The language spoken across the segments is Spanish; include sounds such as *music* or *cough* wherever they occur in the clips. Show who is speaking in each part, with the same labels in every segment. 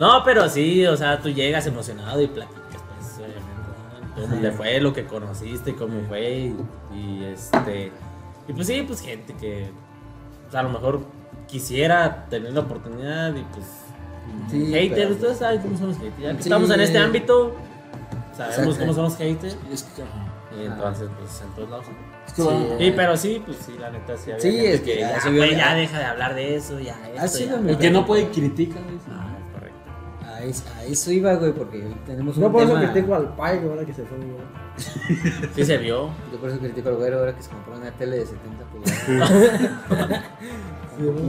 Speaker 1: No, pero sí, o sea, tú llegas emocionado y platicas, pues, obviamente. ¿no? ¿Cómo te fue lo que conociste? ¿Cómo fue? Y, y, este. Y pues sí, pues gente que. pues, a lo mejor quisiera tener la oportunidad y pues.
Speaker 2: Sí,
Speaker 1: haters,
Speaker 2: pero-
Speaker 1: ustedes saben cómo son los haters. Ya que
Speaker 2: Sí.
Speaker 1: estamos en este ámbito, sabemos cómo son los haters.
Speaker 3: Que.
Speaker 1: Y entonces, pues en todos lados.
Speaker 3: Que,
Speaker 1: Sí, pero sí, pues sí, la neta sí. había
Speaker 2: Sí, es que ya
Speaker 1: ya, ya deja de hablar de eso, ya. Esto, ya.
Speaker 2: mismo.
Speaker 3: que no puede critica, güey.
Speaker 1: Ah.
Speaker 2: A eso, a eso iba, güey, porque hoy tenemos un
Speaker 4: Yo por eso critico al pai, ahora que se fue, güey. *laughs*
Speaker 1: Sí se vio.
Speaker 2: Yo por eso critico al güero ahora que se compró una tele de 70 pulgadas. *laughs*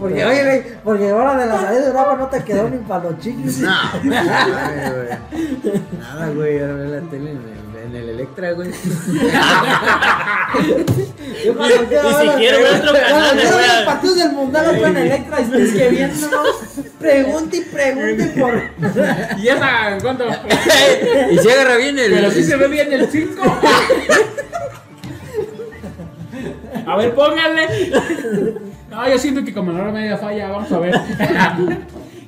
Speaker 4: Porque, oye, güey, porque ahora de la salida de Europa no te quedó ni para los chiquis.
Speaker 2: no, güey, *laughs* güey. Nada, güey, ahora veo la tele en el, en el Electra, güey.
Speaker 4: Yo cuando
Speaker 1: otro canal,
Speaker 4: Cuando quiero
Speaker 1: güey.
Speaker 4: ver los partidos del mundial otro en Electra y estoy que pregunte y pregunte *laughs* por.
Speaker 3: ¿Y esa cuánto? *laughs*
Speaker 2: y se agarra bien el...
Speaker 3: Pero sí se ve bien el 5. A ver, pónganle. No, yo siento que como la hora media falla, vamos a ver.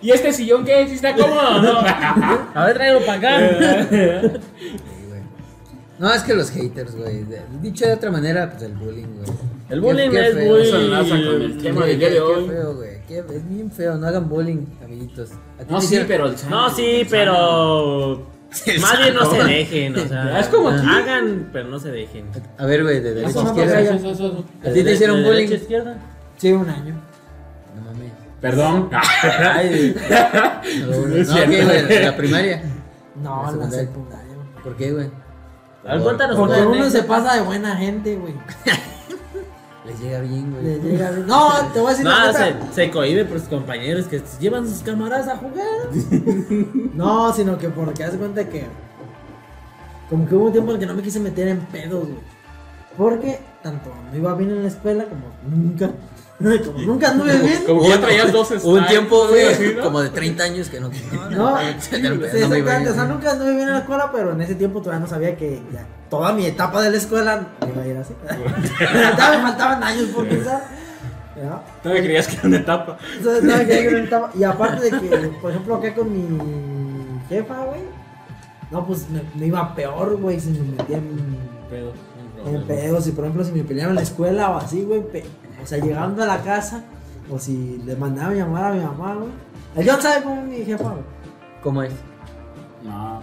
Speaker 3: ¿Y este sillón qué? ¿Sí está cómodo o no?
Speaker 1: A ver, tráelo para acá. *laughs*
Speaker 2: No, es que los haters, güey. Dicho de otra manera, pues el bullying, güey.
Speaker 1: El bullying
Speaker 2: qué
Speaker 1: es
Speaker 2: feo.
Speaker 1: muy.
Speaker 3: Eso enlaza con el tema del día de
Speaker 2: Qué feo, güey. Qué- Es bien feo, no hagan bullying, amiguitos. ¿A ti
Speaker 3: No, sí,
Speaker 2: hicieron-
Speaker 3: pero el
Speaker 1: No, sí, pero. Más bien no se dejen, o sea. *laughs*
Speaker 3: Es como aquí.
Speaker 1: Hagan, pero no se dejen.
Speaker 2: A ver, güey, de derecha a izquierda.
Speaker 4: pasa
Speaker 3: Eso, eso, eso.
Speaker 2: ¿A ti te hicieron
Speaker 1: ¿De
Speaker 2: bullying?
Speaker 1: derecha a izquierda?
Speaker 4: Sí, un año.
Speaker 2: No mames.
Speaker 3: Perdón. *laughs*
Speaker 1: Ay, *laughs*
Speaker 2: No, güey.
Speaker 3: Es
Speaker 2: No,
Speaker 3: cierto.
Speaker 2: ¿qué, güey? ¿En la primaria?
Speaker 4: No,
Speaker 2: La
Speaker 4: en la
Speaker 2: secundaria. ¿Por qué, güey?
Speaker 1: a ver, cuéntanos
Speaker 4: Porque uno se pasa de buena gente, güey.
Speaker 2: Les llega bien, güey.
Speaker 4: llega bien. No, te voy a decir *laughs*
Speaker 1: No, se, se cohibe por sus compañeros que llevan sus camaradas a jugar. *laughs*
Speaker 4: No, sino que porque haz de cuenta que. Como que hubo un tiempo en que no me quise meter en pedos, güey. Porque tanto no iba bien en la escuela como nunca. *laughs* Como nunca anduve bien.
Speaker 3: Como ya traías dos *laughs*
Speaker 2: Hubo un tiempo, güey,
Speaker 3: así, ¿no?
Speaker 2: como de 30 años que no.
Speaker 4: No,
Speaker 2: no me iba
Speaker 4: exactamente,
Speaker 2: bien.
Speaker 4: o sea, nunca anduve bien en la escuela, pero en ese tiempo todavía no sabía que ya toda mi etapa de la escuela iba a ir así. *laughs* Todavía me faltaban años por pensar. ¿ya?
Speaker 3: Todavía creías que era una etapa.
Speaker 4: Entonces, no, que yo no estaba- Y aparte de que, por ejemplo, acá con mi jefa, güey, no, pues me, me iba peor, güey, si me metía en,
Speaker 3: Pedo.
Speaker 4: En pedos. Y por ejemplo, si me peleaba en la escuela o así, güey, o sea, llegando a la casa, o si le mandaba llamar a mi mamá, güey. El John sabe cómo es mi jefa, güey.
Speaker 2: ¿Cómo es?
Speaker 3: No.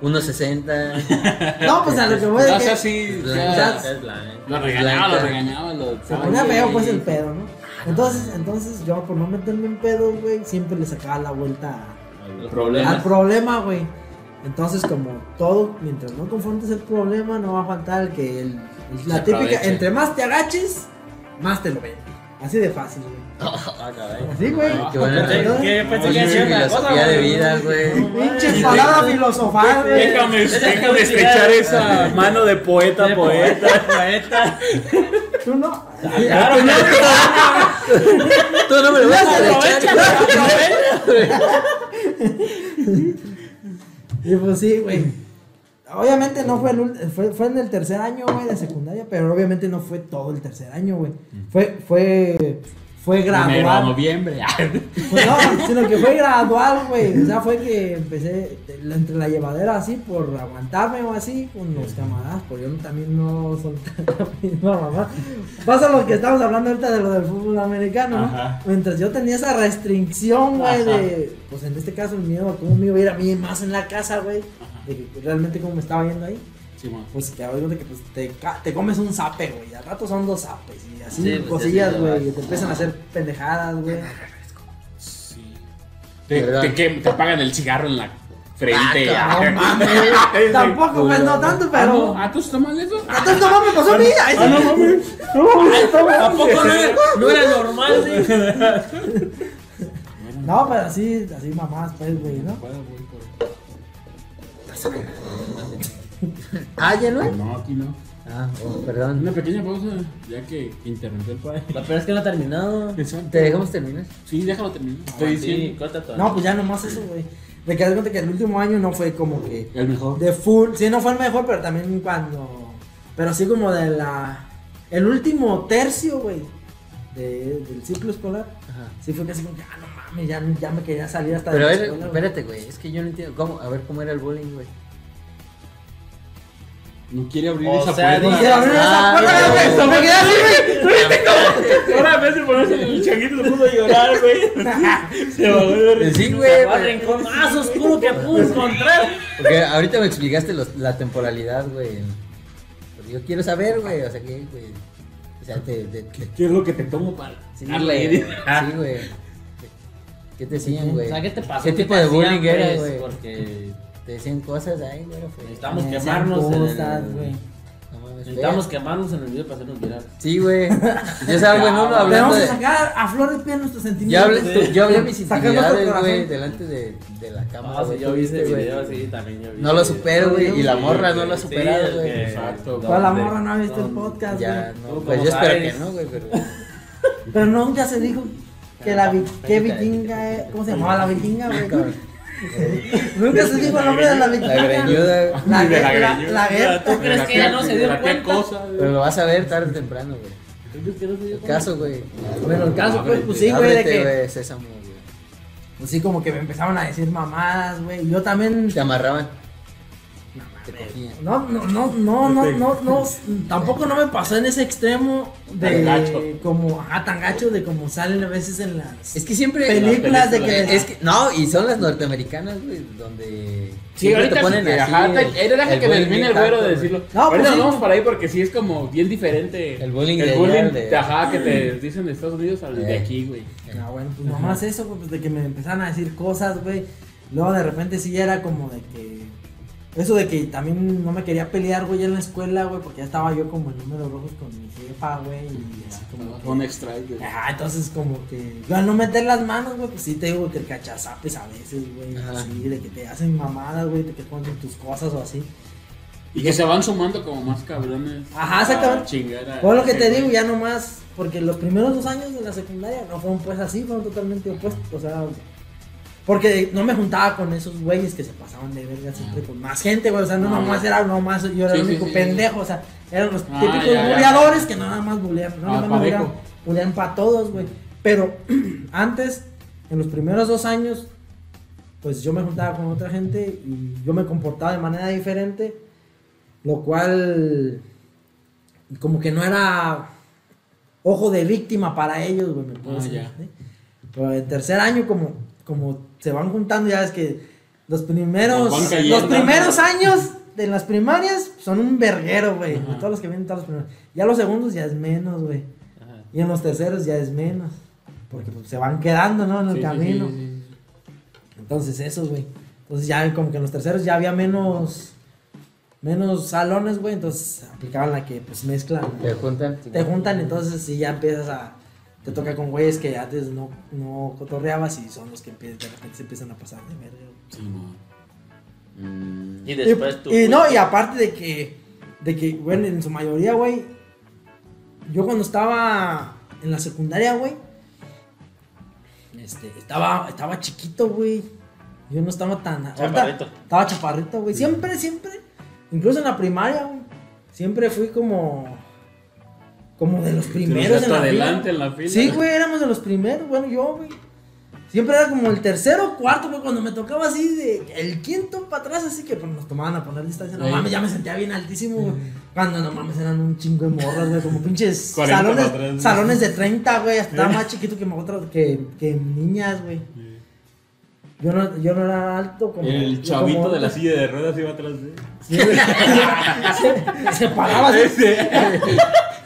Speaker 2: 1.60.
Speaker 4: No, pues a lo que voy
Speaker 3: No,
Speaker 4: de
Speaker 3: o sea,
Speaker 4: que
Speaker 3: sí.
Speaker 2: La-
Speaker 3: ya-
Speaker 1: Es blanco.
Speaker 3: Lo regañaba, lo regañaba. Lo
Speaker 4: se ponía feo, pues el pedo, ¿no? Entonces, entonces yo por no meterme en pedos, güey, siempre le sacaba la vuelta a- al problema, güey. Entonces, como todo, mientras no confrontes el problema, no va a faltar el que el, la típica,
Speaker 3: aproveche.
Speaker 4: entre más te agaches, más te lo ven. Así de fácil, güey.
Speaker 1: Ah, caray.
Speaker 4: Así, güey.
Speaker 2: Ay, qué buena-
Speaker 1: ¿Qué pensé que hacía otra cosa,
Speaker 2: filosofía de vida, güey. *laughs*
Speaker 4: Pinche palabra filosofal, güey.
Speaker 3: Déjame, déjame estrechar esa mano de poeta,
Speaker 1: De
Speaker 3: poeta.
Speaker 1: poeta. *laughs*
Speaker 4: Tú no.
Speaker 1: Claro, *laughs*
Speaker 2: Tú no me lo vas a
Speaker 1: aprovecha,
Speaker 2: echar.
Speaker 4: Y pues sí, güey. Obviamente no fue, el, fue, fue en el tercer año, güey, de secundaria, pero obviamente no fue todo el tercer año, güey. Fue, fue, fue
Speaker 3: a
Speaker 4: gradual.
Speaker 3: noviembre.
Speaker 4: Pues *laughs* no, sino que fue gradual, güey. O sea, fue que empecé entre la llevadera así por aguantarme o así con los camaradas, porque yo también no solté *laughs* la misma mamá. Pasa lo que estamos hablando ahorita de lo del fútbol americano, ¿no? Mientras yo tenía esa restricción, güey, de, pues en este caso el miedo a cómo me iba a ir a mí más en la casa, güey, de que realmente cómo me estaba yendo ahí.
Speaker 3: Sí, man.
Speaker 4: Pues te doy cuenta que pues, te, comes un zape, güey. Al rato son dos zapes y así
Speaker 1: Sí, pues,
Speaker 4: cosillas, güey. Y te empiezan a hacer pendejadas, güey.
Speaker 3: Sí. Te, te, que- te pagan el cigarro en la frente.
Speaker 2: Ah,
Speaker 4: No mames. *laughs* Tampoco, pues no tanto,
Speaker 3: Ah,
Speaker 4: pero.
Speaker 3: no, ¿Ah, tú estás mal eso?
Speaker 4: Entonces no mames, pasó a mí. Ay, sí.
Speaker 3: Ah, no mames.
Speaker 1: ¿A poco no era, no era normal, sí?
Speaker 4: No, pero así, así mamás, pues, güey, ¿no? *laughs*
Speaker 2: Ah, ya no
Speaker 3: pero-
Speaker 2: es.
Speaker 3: No, aquí no.
Speaker 2: Ah, oh, perdón.
Speaker 3: Una pequeña pausa, ya que interrumpió el padre.
Speaker 1: Peor es que no ha terminado.
Speaker 2: ¿Te dejamos terminar?
Speaker 3: Sí, déjalo terminar. Estoy
Speaker 1: Sí,
Speaker 3: diciendo.
Speaker 1: corta todo.
Speaker 4: No, pues ya nomás eso, güey. De que das cuenta que el último año no fue como que
Speaker 3: El mejor.
Speaker 4: de full. Sí, no fue el mejor, pero también cuando. Pero sí como de la. El último tercio, güey. de- del ciclo escolar,
Speaker 2: Ajá.
Speaker 4: sí fue casi como que, ah, no mames, ya, ya me quería salir hasta
Speaker 2: Pero a
Speaker 4: de la
Speaker 2: ver,
Speaker 4: escuela,
Speaker 2: espérate, güey, es que yo no entiendo. ¿Cómo? A ver, ¿cómo era el bullying, güey?
Speaker 3: No quiere abrir
Speaker 1: O
Speaker 3: esa
Speaker 1: sea,
Speaker 3: puerta.
Speaker 4: Quiero abrir esa
Speaker 2: Ah,
Speaker 4: puerta, me quedé así, güey.
Speaker 3: Ahora en vez de ponerse el changuito se puso a llorar, güey. *laughs* Se bajó de risa.
Speaker 2: Sí, güey.
Speaker 1: El rincón más oscuro que pude encontrar.
Speaker 2: Porque ahorita me explicaste los- la temporalidad, güey. Pero yo quiero saber, güey, o sea, ¿qué, güey? O sea, te... te- te-
Speaker 3: ¿Qué es lo que te tomo para
Speaker 2: sí,
Speaker 3: darle?
Speaker 2: Sí, güey. ¿Qué te decían, güey?
Speaker 1: O sea, ¿qué te pasó?
Speaker 2: ¿Qué tipo
Speaker 1: te
Speaker 2: de bullying
Speaker 1: pues?
Speaker 2: güey?
Speaker 1: Porque
Speaker 2: Te decían cosas, ay, güey, fue...
Speaker 1: necesitamos
Speaker 4: Me
Speaker 1: quemarnos en
Speaker 4: hacían
Speaker 1: el...
Speaker 4: cosas, güey.
Speaker 2: No
Speaker 1: Necesitamos
Speaker 2: fue-
Speaker 1: quemarnos en el video para hacernos viral.
Speaker 2: Sí, güey. Yo salgo en uno hablando
Speaker 4: vamos a
Speaker 2: de...
Speaker 4: sacar a flor de piel nuestros
Speaker 2: Yo
Speaker 4: sentimientos.
Speaker 2: hablé, yo hablé mis *laughs* intimidades, güey, delante de, de la cámara,
Speaker 1: Ah, sí, yo
Speaker 2: ¿tú
Speaker 1: vi ese
Speaker 2: viste, güey?
Speaker 1: video, sí, también yo vi.
Speaker 2: No lo supero, güey, y la morra no lo ha
Speaker 1: Sí,
Speaker 2: superado, güey.
Speaker 3: Exacto.
Speaker 4: Toda la morra no ha visto el podcast,
Speaker 2: Ya,
Speaker 4: güey.
Speaker 2: no,
Speaker 1: ¿Tú
Speaker 2: pues yo espero que no, güey, pero...
Speaker 4: Pero nunca se dijo que la, vi- que vikinga, ¿cómo se llamaba la vikinga, güey? Nunca se dijo el nombre de la
Speaker 2: La
Speaker 4: vikinga.
Speaker 2: greñuda,
Speaker 4: La,
Speaker 3: de la
Speaker 4: la, la,
Speaker 3: greñuda.
Speaker 4: la.
Speaker 1: ¿Tú crees que ella no se dio
Speaker 3: ¿Qué
Speaker 1: cuenta?
Speaker 2: pero lo vas a ver tarde o temprano, güey.
Speaker 1: ¿Tú crees que no se dio
Speaker 2: El
Speaker 1: cuenta?
Speaker 2: caso, güey.
Speaker 4: Bueno, el caso, pues, pues sí, güey, de que.
Speaker 2: güey, sésamo, güey.
Speaker 4: Pues sí, como que me empezaron a decir mamadas, güey. y Yo también.
Speaker 2: Te amarraban. Te cogían.
Speaker 4: No, no, no, no, no, no, no, tampoco no me pasó en ese extremo
Speaker 3: Tan gacho.
Speaker 4: de como, ajá, tan gacho de como salen a veces en las
Speaker 2: Es que siempre...
Speaker 4: películas de que
Speaker 2: Es que, no, y son las norteamericanas, güey, donde...
Speaker 3: Sí,
Speaker 2: siempre
Speaker 3: ahorita
Speaker 2: te ponen así
Speaker 3: ajá,
Speaker 2: el-
Speaker 3: deja
Speaker 2: el
Speaker 3: que termine el güero de decirlo.
Speaker 4: No,
Speaker 3: ahorita
Speaker 4: pues sí.
Speaker 3: vamos para ahí porque sí es como bien diferente.
Speaker 2: El bullying
Speaker 3: el
Speaker 2: de
Speaker 3: bullying
Speaker 2: de-
Speaker 3: ajá, que te *clears throat* dicen de Estados Unidos al de
Speaker 2: Eh.
Speaker 3: aquí, güey.
Speaker 4: Ah, bueno, pues nomás eso, güey, pues de que me empezaron a decir cosas, güey. Luego de repente sí era como de que. Eso de que también no me quería pelear, güey, en la escuela, güey, porque ya estaba yo como en números rojos con mi jefa, güey, y así como.
Speaker 3: Un extra. güey.
Speaker 4: Ajá, entonces como que. Yo al no meter las manos, güey, pues sí te digo que el cachazapes a veces, güey. Así, de que te hacen mamadas, güey, de que ponen tus cosas o así.
Speaker 3: Y que se van sumando como más cabrones.
Speaker 4: Ajá, exactamente.
Speaker 3: a chingar a-
Speaker 4: Por lo que te digo, ya nomás, porque los primeros dos años de la secundaria no fueron pues así, fueron totalmente opuestos, o sea, porque no me juntaba con esos güeyes que se pasaban de verga siempre con más gente, güey, o sea, no
Speaker 3: Ah.
Speaker 4: nomás era nomás yo era
Speaker 3: Sí,
Speaker 4: el único
Speaker 3: sí.
Speaker 4: pendejo, o sea, eran los
Speaker 3: Ah,
Speaker 4: típicos
Speaker 3: ya, ya.
Speaker 4: buleadores que no nada más bulean, no
Speaker 3: Ah,
Speaker 4: nada más bulean para todos, güey, pero *clears throat* antes, en los primeros dos años, pues yo me juntaba con otra gente y yo me comportaba de manera diferente, lo cual como que no era ojo de víctima para ellos, güey, me puedo
Speaker 3: Ah,
Speaker 4: decir. ¿sí? Pero el tercer año como como se van juntando ya es que los primeros los primeros años de las primarias son un verguero, güey, de todos los que vienen todos los primeros. Ya los segundos ya es menos, güey.
Speaker 1: Ajá.
Speaker 4: Y en los terceros ya es menos, porque pues, se van quedando, ¿no? En el
Speaker 3: Sí, sí,
Speaker 4: camino.
Speaker 3: sí, sí.
Speaker 4: Entonces eso, güey. Entonces ya como que en los terceros ya había menos menos salones, güey, entonces aplicaban la que pues mezclan,
Speaker 2: Te juntan.
Speaker 4: te juntan, entonces sí ya empiezas a te toca con güeyes que antes no, no cotorreabas y son los que empiezan, de repente se empiezan a pasar de verga.
Speaker 3: Sí.
Speaker 2: Mm,
Speaker 1: Y
Speaker 4: Y,
Speaker 1: después tú.
Speaker 4: y no, y aparte de que de que bueno, en su mayoría, güey, yo cuando estaba en la secundaria, güey, este, estaba estaba chiquito, güey. Yo no estaba tan ahorita
Speaker 1: Chaparrito.
Speaker 4: estaba chaparrito, güey. Siempre, siempre. Incluso en la primaria, güey. Siempre fui como. Como de los primeros en la
Speaker 3: adelante
Speaker 4: fila.
Speaker 3: en la fila.
Speaker 4: Sí, güey, éramos de los primeros. Bueno, yo, güey. Siempre era como el tercero o cuarto, güey. Cuando me tocaba así de. El quinto para atrás, así que pues, nos tomaban a poner distancia. No mames, ya me sentía bien altísimo, güey. Cuando no mames, eran un chingo de morras, güey. Como pinches
Speaker 3: 40
Speaker 4: salones, salones de 30, güey. Hasta más chiquito que, que, que niñas, güey. Yo no, yo no era alto como.
Speaker 3: El chavito
Speaker 4: como
Speaker 3: de la silla de ruedas iba atrás de él.
Speaker 4: Sí, *laughs* se, se paraba así.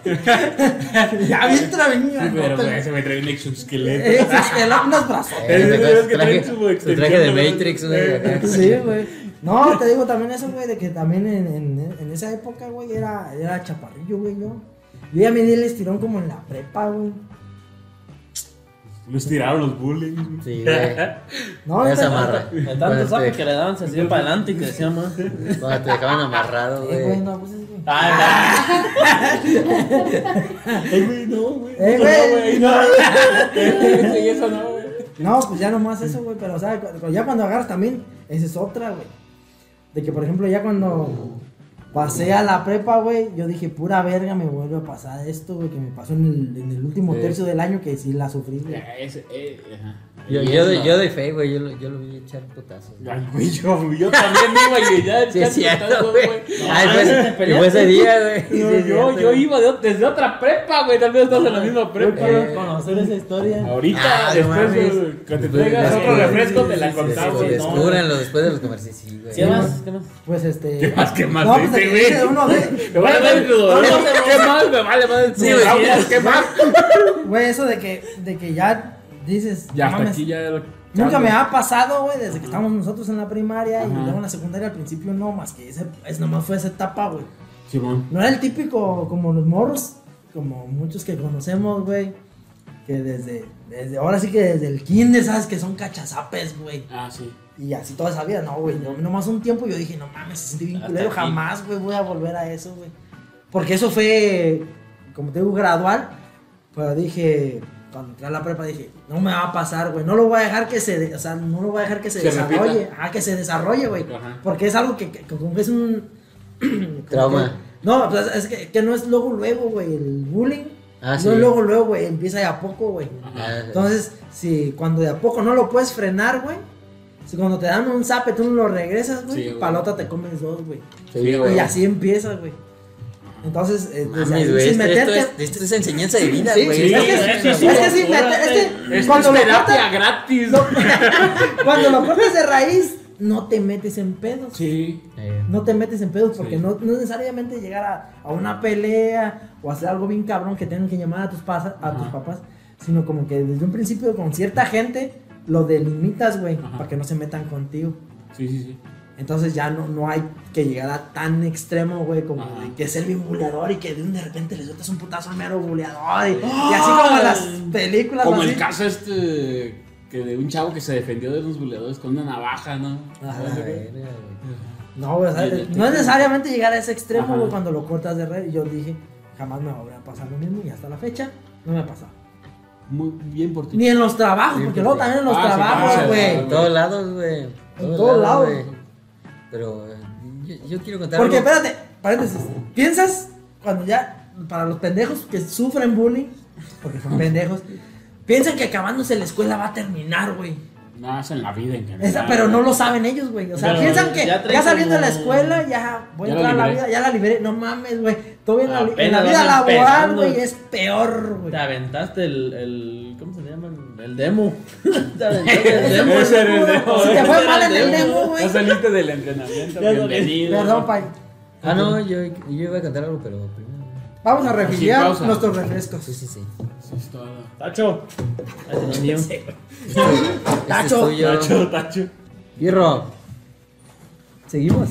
Speaker 4: *laughs* ya bien traveño.
Speaker 3: Pero güey, ese me trae un exoesqueleto.
Speaker 4: Es el- unos brazos.
Speaker 2: Eh,
Speaker 3: Es- que
Speaker 2: traje-
Speaker 3: traen su extensión,
Speaker 2: traje de
Speaker 3: ¿no?
Speaker 2: Matrix.
Speaker 4: Sí, güey. No, te digo también eso, güey, de que también en, en, en esa época, güey, era, era chaparrillo, güey, yo. Yo ya me di el estirón como en la prepa, güey.
Speaker 3: Los tiraron los bullying.
Speaker 2: Sí, *laughs* güey.
Speaker 4: No,
Speaker 2: Ya se amarra.
Speaker 1: De tanto
Speaker 2: Cuando te-
Speaker 1: que le daban, se hacía para adelante y crecía más.
Speaker 2: Cuando te dejaban amarrado,
Speaker 4: Eh, güey,
Speaker 2: güey.
Speaker 4: no, pues es, güey.
Speaker 1: Ay,
Speaker 3: Ay, güey, no, güey.
Speaker 4: Eh,
Speaker 3: No,
Speaker 4: güey.
Speaker 3: no. *laughs* Eso no, güey.
Speaker 4: No, pues ya nomás eso, güey, pero o sea, cu- cu- ya cuando agarras también, esa es otra, güey. De que, por ejemplo, ya cuando Pasé a la prepa, güey. Yo dije, pura verga, me vuelve a pasar esto, güey, que me pasó en el, en el último
Speaker 3: Sí.
Speaker 4: tercio del año que sí la sufrí, güey.
Speaker 3: Ya, ese, eh.
Speaker 2: Yo, doy fe, güey. Yo, lo- yo lo vi echar putazos. güey.
Speaker 3: Ay, güey, yo, yo también iba y ya
Speaker 2: Sí, es cierto, güey. Ah,
Speaker 1: Ah,
Speaker 2: y fue- ese día, güey. *laughs*
Speaker 3: Yo,
Speaker 2: Sí,
Speaker 3: iba de, desde otra prepa, güey. Tal vez estás en la misma prepa.
Speaker 1: Quiero
Speaker 2: Eh,
Speaker 1: conocer esa historia.
Speaker 3: Ahorita,
Speaker 2: Ah, no
Speaker 3: después de
Speaker 2: mames.
Speaker 3: que te traigas otro refresco, te la contamos. ¿no?
Speaker 2: Descúbranlo después de los. Sí, güey.
Speaker 1: ¿Qué más? ¿Qué más?
Speaker 4: Pues este.
Speaker 3: ¿Qué más? ¿Qué más? Güey. Me vale madre tu dolor. ¿Qué más? Me vale madre tu
Speaker 2: sí.
Speaker 3: ¿Qué más?
Speaker 4: Güey, eso de que, de que ya dices.
Speaker 3: Ya
Speaker 4: "No
Speaker 3: hasta
Speaker 4: mames,
Speaker 3: aquí ya.
Speaker 4: Nunca me ha pasado, güey, desde que estábamos nosotros en la primaria y luego en la secundaria al principio no, más que ese, es nomás fue esa etapa, güey.
Speaker 3: Simón.
Speaker 4: No era el típico como los morros, como muchos que conocemos, güey, que desde, desde, ahora sí que desde el kinder, ¿sabes? Que son cachazapes, güey.
Speaker 3: Ah, sí.
Speaker 4: Y así toda esa vida, no, güey, no, nomás un tiempo yo dije, no mames, se siente bien culero, jamás, güey, voy a volver a eso, güey. Porque eso fue, como te digo, gradual, pero dije, cuando entré a la prepa dije, no me va a pasar, güey, no lo voy a dejar que se, o sea, no lo voy a dejar que se,
Speaker 3: Se
Speaker 4: desarrolle,
Speaker 3: repita.
Speaker 4: ajá, que se desarrolle, güey, porque es algo que, que- como que es un... *clears throat*
Speaker 2: Trauma.
Speaker 4: que- no, pues es que, que no es luego, luego, güey, el bullying,
Speaker 2: Ah,
Speaker 4: no
Speaker 2: sí.
Speaker 4: es luego, luego, güey, empieza de a poco, güey.
Speaker 2: Ah,
Speaker 4: Entonces, si cuando de a poco no lo puedes frenar, güey, si cuando te dan un zape tú no lo regresas, güey,
Speaker 3: Sí,
Speaker 4: otra te comes dos, güey.
Speaker 2: sí, güey.
Speaker 4: Y así empieza, güey. Entonces, eh,
Speaker 2: güey.
Speaker 4: sin
Speaker 2: Esto, esto
Speaker 4: meterte.
Speaker 2: es, esto es enseñanza de vida,
Speaker 4: Sí,
Speaker 2: güey.
Speaker 4: sí, es que-
Speaker 2: es-
Speaker 4: es sin meter- es que
Speaker 3: Esto
Speaker 4: cuando
Speaker 3: es
Speaker 4: lo cortas,
Speaker 3: gratis. *laughs*
Speaker 4: cuando lo cortas de raíz, no te metes en pedos.
Speaker 3: Sí.
Speaker 2: Eh,
Speaker 4: No te metes en pedos porque
Speaker 3: Sí.
Speaker 4: no, no necesariamente llegar a, a una pelea o hacer algo bien cabrón que tengan que llamar a tus, pasa- a tus papás, sino como que desde un principio con cierta gente lo delimitas, güey, para que no se metan contigo.
Speaker 3: Sí, sí, sí.
Speaker 4: Entonces ya no, no hay que llegar a tan extremo, güey, como
Speaker 3: Ajá.
Speaker 4: de que ser bien buleador y que de, un de repente le sueltas un putazo al mero buleador. Y, y así como las películas.
Speaker 3: Como
Speaker 4: así.
Speaker 3: el caso este que de un chavo que se defendió de los buleadores con una navaja, ¿no?
Speaker 4: Ajá,
Speaker 2: a la verga, güey.
Speaker 4: No, güey, o sea, no es necesariamente llegar a ese extremo, güey, cuando lo cortas de red. Y yo dije, jamás me va a volver a pasar lo mismo y hasta la fecha no me ha pasado.
Speaker 3: Muy bien por ti.
Speaker 4: Ni en los trabajos,
Speaker 2: Sí,
Speaker 4: porque luego
Speaker 2: sí.
Speaker 4: también en los
Speaker 3: Ah, sí,
Speaker 4: trabajos, güey.
Speaker 2: En todos lados, güey.
Speaker 4: En todos lados.
Speaker 2: güey. Pero eh, yo, yo quiero contar
Speaker 4: Porque,
Speaker 2: algo.
Speaker 4: espérate, paréntesis. ¿Piensas cuando ya, para los pendejos que sufren bullying, porque son pendejos, piensan que acabándose la escuela va a terminar, güey?
Speaker 3: No, es en la vida en general.
Speaker 4: Esa- pero no lo saben ellos, güey. O sea,
Speaker 1: Pero
Speaker 4: piensan que
Speaker 1: ya
Speaker 4: ya, saliendo de la
Speaker 1: como-
Speaker 4: escuela, ya voy a entrar a la vida, ya la liberé. No mames, güey. Todavía en la, en la vida laboral, güey, es peor, güey.
Speaker 1: Te aventaste el, el. ¿Cómo se llama? El demo. *laughs* Te aventaste el demo.
Speaker 3: Ese era el demo.
Speaker 4: Si te fue mal en el demo, güey.
Speaker 3: Ya saliste del entrenamiento. Bienvenido.
Speaker 4: Perdón, pai.
Speaker 2: Ah, no, yo, yo iba a contar algo, pero primero.
Speaker 4: Vamos a refiliar nuestros refrescos.
Speaker 2: Sí, sí, sí. *laughs*
Speaker 3: Eso es todo.
Speaker 1: Tacho. Ese no mío.
Speaker 2: Este
Speaker 4: Tacho.
Speaker 3: Tacho, tacho.
Speaker 4: Seguimos.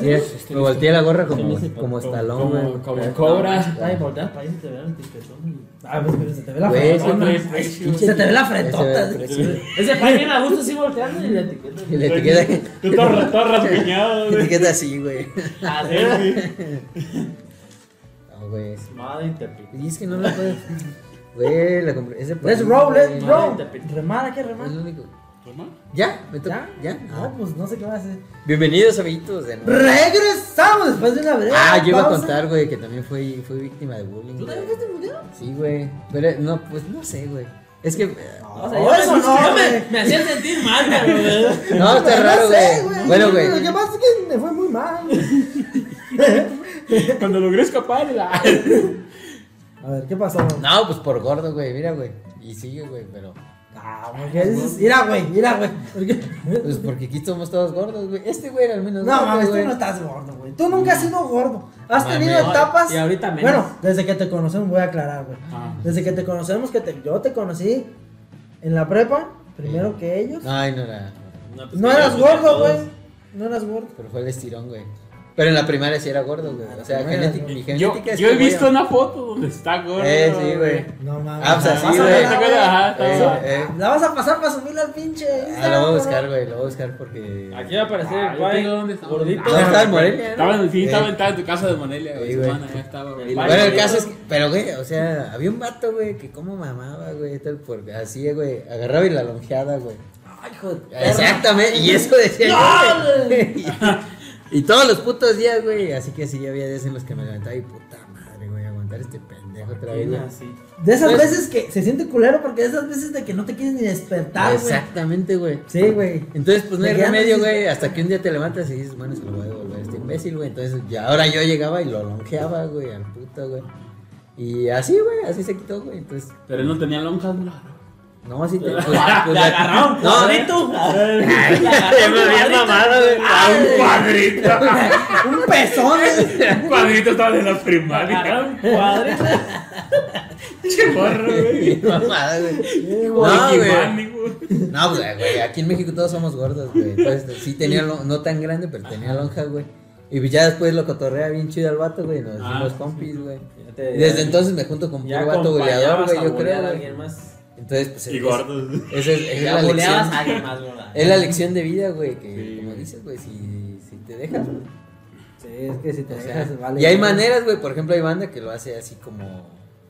Speaker 2: Mira, me volteé la gorra como,
Speaker 1: Sí, sí,
Speaker 2: como estalón,
Speaker 3: como-
Speaker 2: güey.
Speaker 3: como cobra.
Speaker 1: Ay, volteas para ahí y te vean el tiquetón.
Speaker 4: Ah, pues, pero se te ve la
Speaker 3: sí, sí, sí.
Speaker 4: Se te ve la
Speaker 2: Ese,
Speaker 4: frentota.
Speaker 2: pero sí,
Speaker 1: Ese pa' bien a gusto así volteando y la etiqueta.
Speaker 2: Y la etiqueta,
Speaker 3: Tú todo, rasguñado, *laughs* güey.
Speaker 2: etiqueta así, güey.
Speaker 1: Sí.
Speaker 2: No, güey.
Speaker 1: Madre y te.
Speaker 2: Y es que no la puedes. Güey, la compré. Ese
Speaker 4: Let's roll,
Speaker 2: güey.
Speaker 4: let's roll. Remara, ¿qué
Speaker 2: Es lo único.
Speaker 3: ¿Toma?
Speaker 2: ¿Ya? ¿Me toca?
Speaker 4: ¿Ya?
Speaker 2: ¿Ya?
Speaker 4: No,
Speaker 2: Ah.
Speaker 4: pues no sé qué va a hacer.
Speaker 2: Bienvenidos, amiguitos. De.
Speaker 4: Regresamos después de una breve
Speaker 2: Ah, yo iba a contar, güey, que también fui, fui víctima de bullying.
Speaker 4: ¿Tú
Speaker 2: güey.
Speaker 4: también fuiste bulleado?
Speaker 2: Sí, güey. Pero no, pues no sé, güey. Es que.
Speaker 1: O sea,
Speaker 4: No,
Speaker 1: yo
Speaker 4: eso
Speaker 1: me,
Speaker 4: no,
Speaker 1: me,
Speaker 4: güey.
Speaker 1: me hacían sentir mal, cabrón. *laughs*
Speaker 2: No, está
Speaker 4: Pero
Speaker 2: raro, güey. Bueno,
Speaker 4: Lo
Speaker 2: güey.
Speaker 4: que pasa es que me fue muy mal. *laughs*
Speaker 3: Cuando logré escapar, la...
Speaker 4: A ver, ¿qué pasó?
Speaker 2: No, pues por gordo, güey. Mira, güey. Y sigue, güey, pero.
Speaker 4: Ah, ¿por qué dices? Mira, güey, mira, güey. ¿Por qué?
Speaker 2: Pues porque aquí somos todos gordos, güey. Este güey era al menos.
Speaker 4: No, mames, tú
Speaker 2: güey.
Speaker 4: no estás gordo, güey. Tú nunca has sido gordo. Has tenido etapas.
Speaker 1: Y ahorita menos.
Speaker 4: Bueno, desde que te conocemos, voy a aclarar, güey.
Speaker 3: Ah.
Speaker 4: Desde que te conocemos, que te, yo te conocí en la prepa, primero que ellos.
Speaker 2: Ay, no era.
Speaker 1: pues,
Speaker 4: No
Speaker 1: que
Speaker 4: eras
Speaker 1: pues,
Speaker 4: gordo, güey. No eras gordo.
Speaker 2: Pero fue el estirón, güey. Pero en la primaria sí era gordo, güey. O sea, genética, mi
Speaker 3: Yo,
Speaker 2: genética es
Speaker 3: yo he visto una foto donde está gordo.
Speaker 2: Eh, sí, güey.
Speaker 4: No mames.
Speaker 2: Ah, pues así, güey. Eh, eh.
Speaker 4: La vas a pasar para subirla al pinche.
Speaker 2: Ah, lo voy a buscar,
Speaker 4: ¿no?
Speaker 2: güey. Lo voy a buscar porque.
Speaker 1: Aquí va a aparecer
Speaker 3: Ah,
Speaker 1: el
Speaker 3: yo estaba.
Speaker 1: gordito.
Speaker 2: Ah, estaba en Morelia, ¿no?
Speaker 3: Estaba en, sí,
Speaker 2: Eh.
Speaker 3: estaba, estaba en tu casa de Morelia, güey.
Speaker 2: Bueno, el caso
Speaker 1: no.
Speaker 2: es que, pero güey, o sea, había un vato, güey, que como mamaba, güey, tal, porque así, güey, agarraba y la longeada, güey.
Speaker 4: Ay, hijo.
Speaker 2: Exactamente, y eso decía
Speaker 4: ¡No,
Speaker 2: yo. *laughs* Y todos los putos días, güey. Así que sí, había días en los que me levantaba y puta madre, güey, aguantar este pendejo otra vez.
Speaker 1: Sí.
Speaker 4: De esas
Speaker 2: Pues-
Speaker 4: veces que se siente culero porque de esas veces de que no te quieres ni despertar, güey.
Speaker 2: Exactamente, güey.
Speaker 4: Sí, güey.
Speaker 2: Entonces, pues no hay remedio, güey, hasta que un día te levantas y dices, bueno, se lo voy a devolver a este imbécil, güey. Entonces, ya ahora yo llegaba y lo longeaba, güey, al puto, güey. Y así, güey, así se quitó, güey. Entonces,
Speaker 3: Pero él no tenía lonjas, bro.
Speaker 2: No, así te. *laughs* Pues,
Speaker 1: Te agarraron un
Speaker 2: No,
Speaker 1: cuadrito. *laughs*
Speaker 2: Ya me había mamado,
Speaker 3: un cuadrito. *laughs*
Speaker 4: Un pezón.
Speaker 3: un cuadrito estaba en la primaria.
Speaker 1: Agarraron un cuadrito.
Speaker 3: Qué morro, güey.
Speaker 2: Mamada, güey. No, güey. No, pues, güey, aquí en México todos somos gordos, güey. Entonces, sí tenía, lo- no tan grande, pero tenía lonja, güey. Y ya después lo cotorrea bien chido al vato, güey. Nos
Speaker 3: Ah,
Speaker 2: hicimos
Speaker 3: sí,
Speaker 2: compis, güey. Y desde entonces me junto con puro vato goleador, güey, yo creo, güey. Entonces, pues,
Speaker 3: Y
Speaker 2: es-
Speaker 3: gordos.
Speaker 2: esa es, es la
Speaker 1: a
Speaker 2: lección.
Speaker 1: alguien más, ¿verdad?
Speaker 2: Es la lección de vida, güey, que
Speaker 3: Sí,
Speaker 2: como dices, güey, si, si te dejas, güey.
Speaker 4: Sí, es que si te
Speaker 2: O sea,
Speaker 4: dejas, vale.
Speaker 2: y hay
Speaker 4: güey.
Speaker 2: maneras, güey, por ejemplo, hay banda que lo hace así como,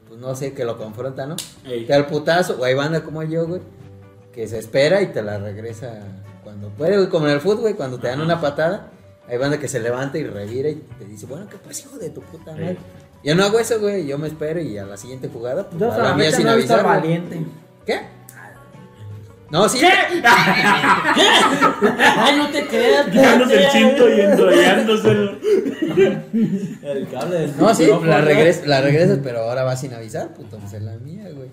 Speaker 2: pues no sé, que lo confronta, ¿no?
Speaker 3: Ey.
Speaker 2: Te da el putazo, o hay banda como yo, güey, que se espera y te la regresa cuando puede, güey, como en el fútbol, güey, cuando te dan una patada, hay banda que se levanta y revira y te dice, bueno, ¿qué pasa, hijo de tu puta madre? Yo no hago eso, güey, yo me espero y a la siguiente jugada, pues
Speaker 4: Yo
Speaker 2: a
Speaker 4: hasta
Speaker 2: la
Speaker 4: la
Speaker 2: mía
Speaker 4: fecha
Speaker 2: sin
Speaker 4: no he visto al
Speaker 2: avisar,
Speaker 4: valiente.
Speaker 2: ¿Qué? No, sí. *laughs*
Speaker 1: Ay, no te creas.
Speaker 3: Quitándose el cinto y enrollándoselo.
Speaker 1: El cable del
Speaker 2: No, sí, la, regres, la regresas, pero ahora va sin avisar, puto, pues es la mía, güey.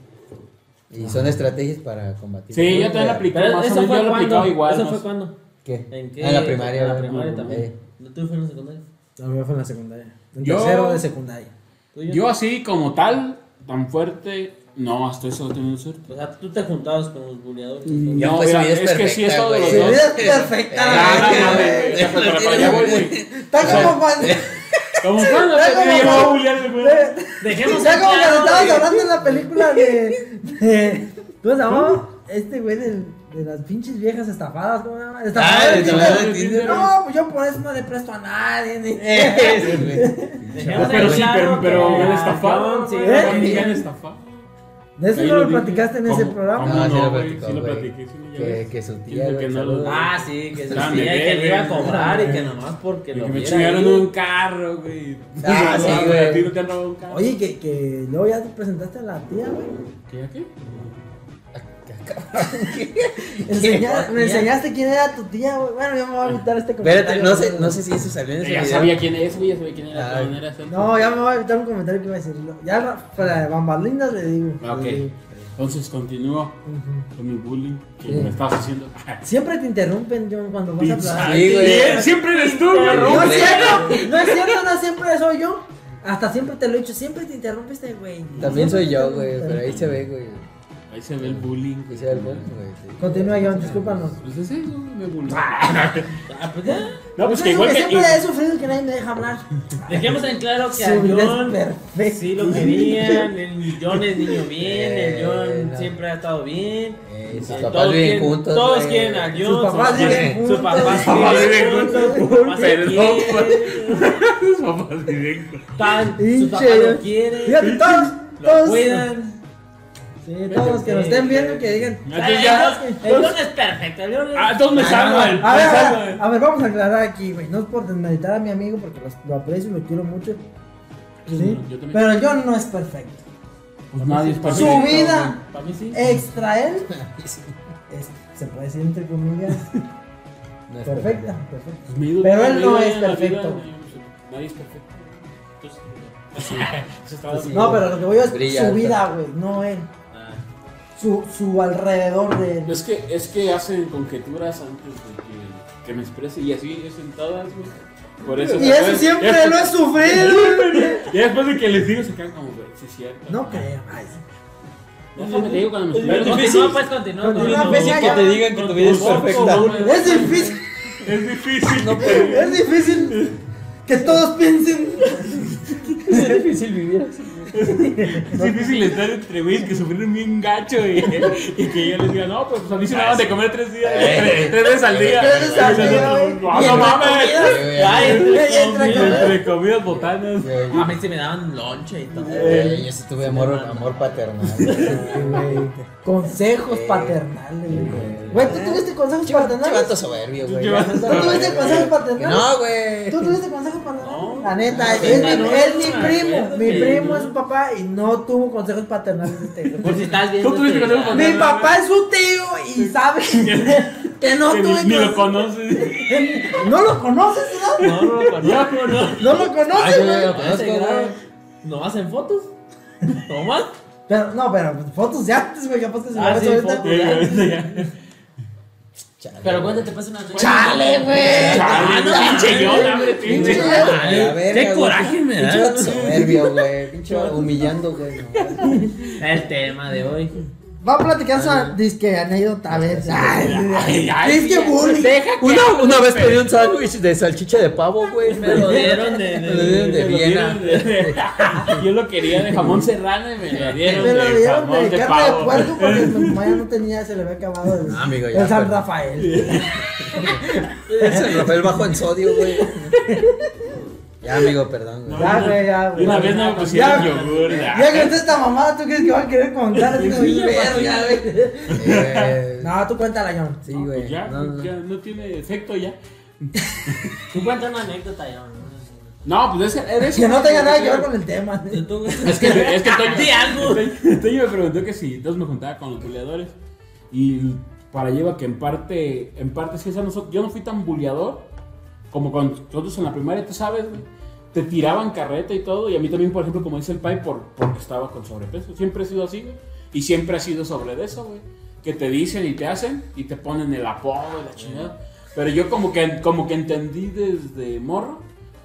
Speaker 2: Y son estrategias para combatir.
Speaker 3: Sí, yo también la apliqué.
Speaker 1: Pero
Speaker 3: más o
Speaker 1: eso
Speaker 3: menos,
Speaker 1: fue
Speaker 3: yo lo aplicaba
Speaker 1: cuando.
Speaker 3: igual.
Speaker 1: ¿Eso
Speaker 3: no
Speaker 1: fue
Speaker 3: sé.
Speaker 1: cuando?
Speaker 2: ¿Qué?
Speaker 1: ¿En qué?
Speaker 2: Ah, en la primaria,
Speaker 1: En la
Speaker 2: güey.
Speaker 1: primaria
Speaker 2: Eh.
Speaker 1: también. ¿No tú fue en la secundaria?
Speaker 4: La mía fue en la secundaria. En
Speaker 3: Yo-
Speaker 4: tercero de secundaria.
Speaker 1: ¿Tú y yo?
Speaker 3: Así como tal, tan fuerte, no, hasta eso no he tenido suerte.
Speaker 1: O sea, tú te juntabas con los buleadores.
Speaker 3: No,
Speaker 2: pues,
Speaker 3: mira,
Speaker 2: mi vida
Speaker 3: es que sí es todo
Speaker 2: güey.
Speaker 3: los dos.
Speaker 4: vida es perfecta. *laughs* Está como cuando.
Speaker 3: Como cuando te llevó a bulear, güey.
Speaker 1: Dejemos
Speaker 4: Está como cuando estabas hablando en la película de. de ¿Cómo se llamaba? Este güey del- de las pinches viejas estafadas. ¿Cómo se llama?
Speaker 2: Ah,
Speaker 4: Estafadas.
Speaker 2: de
Speaker 4: Tinder.
Speaker 2: de Tinder.
Speaker 4: No, pues yo por eso no le presto a nadie. ni- *laughs*
Speaker 2: Ese.
Speaker 1: Dejemos
Speaker 3: Pero sí, *laughs* pero, pero me han
Speaker 1: a
Speaker 3: estafado.
Speaker 1: John, sí,
Speaker 4: ¿eh?
Speaker 3: me han estafado.
Speaker 4: De eso no lo
Speaker 3: dije.
Speaker 4: platicaste en ese
Speaker 3: ¿Cómo?
Speaker 4: programa.
Speaker 3: ¿Cómo
Speaker 2: No, sí
Speaker 3: no,
Speaker 2: lo platicó,
Speaker 3: Sí lo platiqué, sí, ya
Speaker 2: Que, que su tía,
Speaker 3: que no lo-
Speaker 1: Ah, sí, que decía
Speaker 3: me
Speaker 1: que le iba a comprar y que nomás porque
Speaker 3: Y
Speaker 1: lo
Speaker 3: que me chingaron un carro, güey.
Speaker 2: Ah,
Speaker 3: No,
Speaker 2: sí,
Speaker 3: güey,
Speaker 2: güey.
Speaker 3: A ti no te han robado un carro.
Speaker 4: Oye, que, que luego ya te presentaste a la tía, güey.
Speaker 3: ¿qué? ¿Qué? *laughs*
Speaker 4: Me enseñaste quién era tu tía, güey. Bueno, yo me voy a evitar este comentario.
Speaker 2: Espérate, no sé, no sé si eso salió en ese
Speaker 3: Ya
Speaker 2: video.
Speaker 3: sabía quién es, güey, ya sabía quién era.
Speaker 2: Ah.
Speaker 4: No, ya me voy a evitar un comentario que iba a decir. Ya para bambalinas le digo.
Speaker 3: Ah, Ok.
Speaker 4: Le digo.
Speaker 3: Entonces continúo con mi bullying que
Speaker 4: Sí.
Speaker 3: me estabas haciendo. *laughs*
Speaker 4: Siempre te interrumpen, John, cuando vas a hablar.
Speaker 2: Sí, güey.
Speaker 3: Bien, Siempre eres tú, güey.
Speaker 4: No es cierto, no es cierto, no siempre soy yo. Hasta siempre te lo he dicho, siempre te interrumpiste, güey.
Speaker 2: También soy yo, güey, pero ahí se ve, güey.
Speaker 3: Ahí se ve el bullying.
Speaker 2: Ahí se ve el bullying, güey. sí.
Speaker 4: Continúa, John, discúlpanos.
Speaker 3: Pues ese es me bullying.
Speaker 1: Ah, *laughs* pues ya.
Speaker 3: No, pues
Speaker 4: Eso
Speaker 3: que igual
Speaker 4: que siempre he sufrido que nadie me deja hablar. *laughs*
Speaker 1: Dejemos en claro que a John
Speaker 4: perfecta.
Speaker 1: sí lo querían, el John es niño bien, el John
Speaker 2: Eh, no.
Speaker 1: siempre ha estado bien.
Speaker 2: Eh, sus papás
Speaker 1: todos
Speaker 2: viven
Speaker 1: quieren-
Speaker 2: juntos.
Speaker 1: Todos
Speaker 2: güey.
Speaker 1: quieren a John.
Speaker 4: Sus papás viven juntos.
Speaker 1: Sus papás
Speaker 3: Sus papás
Speaker 1: viven juntos.
Speaker 3: juntos. Perdón. *laughs* Sus papás viven.
Speaker 1: Tan- Sus papás
Speaker 4: John.
Speaker 1: lo quieren.
Speaker 4: Fíjate, todos,
Speaker 1: Lo
Speaker 4: todos.
Speaker 1: cuidan.
Speaker 4: Sí, todos los que nos estén viendo que digan.
Speaker 3: Entonces
Speaker 1: El
Speaker 3: ya-
Speaker 1: El es perfecto. El John es-
Speaker 3: Ah, entonces me me
Speaker 4: ver, a ver, a ver, vamos a aclarar aquí, güey. No es por desmeditar a mi amigo porque lo aprecio y lo quiero mucho. Sí,
Speaker 3: Yo también.
Speaker 4: pero yo no es perfecto.
Speaker 3: Pues nadie es
Speaker 4: Su
Speaker 3: perfecto,
Speaker 4: vida
Speaker 1: Para mí sí.
Speaker 4: extra él *laughs* es, se puede decir entre comillas, *laughs*
Speaker 2: no es
Speaker 4: perfecta. perfecta.
Speaker 3: Pues
Speaker 4: Pero él no es
Speaker 3: vida,
Speaker 4: perfecto.
Speaker 3: y- Nadie es perfecto. Entonces, *laughs* así,
Speaker 2: Pues sí.
Speaker 4: No, pero lo que voy a es
Speaker 2: Brilla
Speaker 4: su
Speaker 2: alta.
Speaker 4: vida, güey, no él. Su, su alrededor de él.
Speaker 3: Es que, es que hacen conjeturas antes de que, que me exprese y así es en todas, güey. Por eso.
Speaker 4: Y eso siempre lo he sufrido. *laughs*
Speaker 3: Y después de que les digo se quedan como, güey, sí es cierto.
Speaker 4: No creo. ay.
Speaker 3: Déjame te digo cuando me expreso.
Speaker 1: continúa, pues continúa.
Speaker 4: Continúa,
Speaker 1: con-
Speaker 4: pues, ya.
Speaker 1: con-
Speaker 2: digan que tu vida es perfecta.
Speaker 4: Es difícil,
Speaker 3: Es difícil.
Speaker 4: es difícil que todos piensen. *laughs*
Speaker 2: Es difícil vivir así.
Speaker 3: Es difícil estar entre güeyes que sufrieron bien gacho y, y que yo les diga, no, pues, a mí se me daban de comer tres días, tres, tres veces al día.
Speaker 4: Tres veces al día.
Speaker 3: No,
Speaker 4: Y
Speaker 3: no mames.
Speaker 4: entre comidas.
Speaker 3: Botanas.
Speaker 1: A mí sí me daban lonche y todo.
Speaker 2: Güey, yo sí tuve amor, amor paternal.
Speaker 4: Consejos
Speaker 2: Sí.
Speaker 4: paternales, güey. Güey, ¿tú tuviste consejos paternales?
Speaker 2: Chivato soberbio, güey.
Speaker 4: ¿Tú tuviste consejos paternales?
Speaker 2: No, güey.
Speaker 4: ¿Tú tuviste consejos paternales?
Speaker 3: No.
Speaker 4: La neta,
Speaker 1: No,
Speaker 4: es, mi,
Speaker 1: no,
Speaker 4: es mi
Speaker 1: no,
Speaker 4: primo.
Speaker 1: no,
Speaker 4: Mi
Speaker 1: no,
Speaker 4: primo
Speaker 1: no.
Speaker 4: es su papá y no tuvo consejos paternales. este.
Speaker 1: Por si estás viendo.
Speaker 3: ¿Tú tuviste
Speaker 1: este-
Speaker 3: consejos
Speaker 4: Mi papá es su tío y sabe *laughs* que no
Speaker 3: Que
Speaker 4: tuve
Speaker 3: ni, ni lo
Speaker 4: consejos-
Speaker 3: conoces. *laughs*
Speaker 4: ¿No lo conoces, no?
Speaker 1: No, no lo conozco, no.
Speaker 4: ¿No lo conoces,
Speaker 2: yo
Speaker 4: güey?
Speaker 2: lo conozco, güey.
Speaker 1: ¿No hacen fotos? ¿Tomas?
Speaker 4: Pero, no, pero fotos de antes, güey. Capaz que se
Speaker 1: Ah, sí, fotos.
Speaker 3: Ya.
Speaker 2: Chale,
Speaker 1: Pero cuéntate, pasa una cosa.
Speaker 4: Chale, güey.
Speaker 3: Chale, no, pinche yo, pinche.
Speaker 2: Verga,
Speaker 1: qué coraje me da.
Speaker 2: Pinche soberbio, güey. Pinche humillando, güey. *laughs*
Speaker 1: El tema de hoy.
Speaker 4: Va a platicar su disque anécdota, a ver. Ay,
Speaker 3: Ay, ay,
Speaker 4: disque bullying.
Speaker 2: Una, una vez pedí un sándwich de salchicha de pavo, güey.
Speaker 1: Me lo dieron de-
Speaker 2: Me lo dieron de Viena. *laughs*
Speaker 3: Yo lo quería de jamón serrano y me lo dieron
Speaker 4: Me lo
Speaker 3: de
Speaker 4: dieron de
Speaker 3: de
Speaker 4: carne de
Speaker 3: pavo.
Speaker 4: puerco porque mi *laughs* mamá ya no tenía, se le había acabado el,
Speaker 2: Ah, amigo, ya,
Speaker 4: el San
Speaker 2: pero-
Speaker 4: Rafael. *laughs*
Speaker 2: Ese Rafael bajo en sodio, güey. Ya, amigo, perdón, güey.
Speaker 4: Ya, güey, ya, güey.
Speaker 3: Una vez no me pusieron
Speaker 4: Ya.
Speaker 3: yogur.
Speaker 4: Ya
Speaker 3: Ya.
Speaker 4: conté esta mamada, ¿tú crees que va a querer contar? Así como, verga, güey.
Speaker 2: Eh, *laughs*
Speaker 4: No, tú cuéntala, John.
Speaker 2: Sí,
Speaker 3: No,
Speaker 2: güey.
Speaker 3: pues ya,
Speaker 2: No, no.
Speaker 3: ya no tiene efecto ya. *laughs*
Speaker 1: Tú cuenta una anécdota ya.
Speaker 3: No, pues es que. es *laughs*
Speaker 4: Que no tenga nada que ver con el tema.
Speaker 1: ¿no?
Speaker 3: Es que, es que Toño. Toño me preguntó que si entonces me juntaba con los buleadores. Y para lleva que en parte, en parte sí, esa no so- yo no fui tan buleador como con nosotros en la primaria, tú sabes, güey. Te tiraban carreta y todo. Y a mí también, por ejemplo, como dice el Pai, por, porque estaba con sobrepeso. Siempre he sido así, güey. Y siempre ha sido sobre de eso, güey. Que te dicen y te hacen y te ponen el apodo y la chingada. Pero yo como que, como que entendí desde morro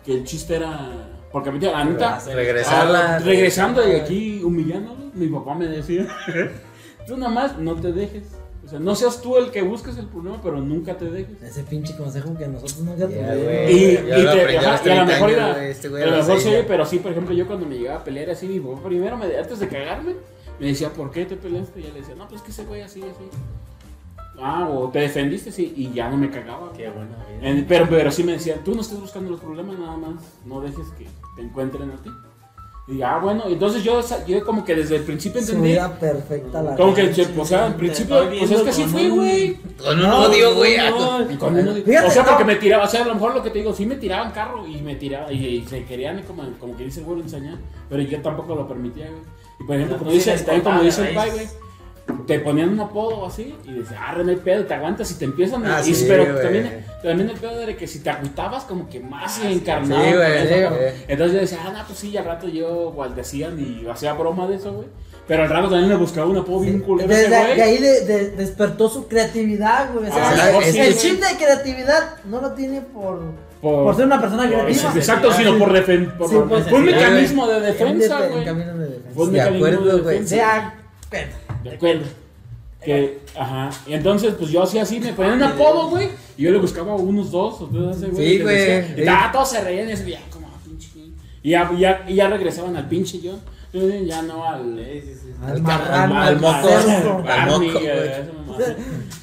Speaker 3: que el chiste era... Porque a mí, la neta...
Speaker 2: Regresarla.
Speaker 3: Ah, regresando y aquí humillándolo, mi papá me decía, *laughs* tú nada más no te dejes. O sea, no seas tú el que busques el problema, pero nunca te dejes.
Speaker 4: Ese pinche consejo que nosotros nunca
Speaker 2: Ya,
Speaker 4: tuvimos.
Speaker 3: Y, te-
Speaker 2: aprendí a
Speaker 3: ajá,
Speaker 2: los
Speaker 3: y a lo
Speaker 2: 30
Speaker 3: mejor
Speaker 2: años,
Speaker 3: iba,
Speaker 2: güey, este
Speaker 3: a lo mejor sí, pero sí, por ejemplo, yo cuando me llegaba a pelear así, mi papá primero, me, antes de cagarme, me decía, ¿por qué te peleaste? Y ya le decía, no, pues que ese güey así, así. Ah, o te defendiste, sí, y ya no me cagaba.
Speaker 1: Qué buena vida.
Speaker 3: En- pero, pero sí me decían, tú no estés buscando los problemas, nada más, no dejes que te encuentren a ti. Y ah, bueno, entonces yo, como que desde el principio
Speaker 4: Su
Speaker 3: entendí,
Speaker 4: vida perfecta la
Speaker 3: como que, o sea, al principio, pues es que
Speaker 1: con
Speaker 3: fui, güey.
Speaker 2: Con un odio, güey.
Speaker 3: Con o sea, porque me tiraba, o sea, a lo mejor lo que te digo, sí me tiraban carro y me tiraban, y, y se querían como, como que dice el güey enseñar, pero yo tampoco lo permitía, güey. Y por ejemplo, como dice, como dice el pai, güey, te ponían un apodo así y dices, ah, no hay pedo, te aguantas y te empiezan a...
Speaker 2: Ah, sí,
Speaker 3: pero también, también el pedo era que si te agüitabas como que más
Speaker 2: Sí, güey.
Speaker 3: con eso,
Speaker 2: sí, güey.
Speaker 3: Entonces yo decía, ah, no, pues sí, y al rato yo igual decían y hacía broma de eso, güey. Pero al rato también me buscaba un apodo bien culero
Speaker 4: Desde
Speaker 3: güey.
Speaker 4: de ahí de- de- despertó su creatividad, güey. O sea,
Speaker 3: Ah,
Speaker 4: el,
Speaker 3: sí,
Speaker 4: el chip de creatividad no lo tiene por,
Speaker 3: Por-
Speaker 4: por ser una persona creativa.
Speaker 3: Exacto, sino por, defen- por
Speaker 4: Sí, por
Speaker 3: fue un mecanismo de
Speaker 4: En
Speaker 3: defensa,
Speaker 4: de- en
Speaker 3: güey.
Speaker 4: de
Speaker 3: un
Speaker 2: De
Speaker 3: mecanismo
Speaker 2: acuerdo,
Speaker 3: de
Speaker 2: güey.
Speaker 4: Sea, pero-
Speaker 3: De acuerdo. Que, ajá. Y entonces, pues yo hacía así, me ponían un apodo, güey. Y yo le buscaba unos dos o tres, ese güey.
Speaker 2: Sí,
Speaker 3: que
Speaker 2: güey.
Speaker 3: Y ah, todos se reían y ya, como, ah, pinche. Y ya, ya, y ya regresaban al pinche yo. Ya no al.
Speaker 4: Al
Speaker 2: Al
Speaker 4: marrano,
Speaker 2: al. Al moco.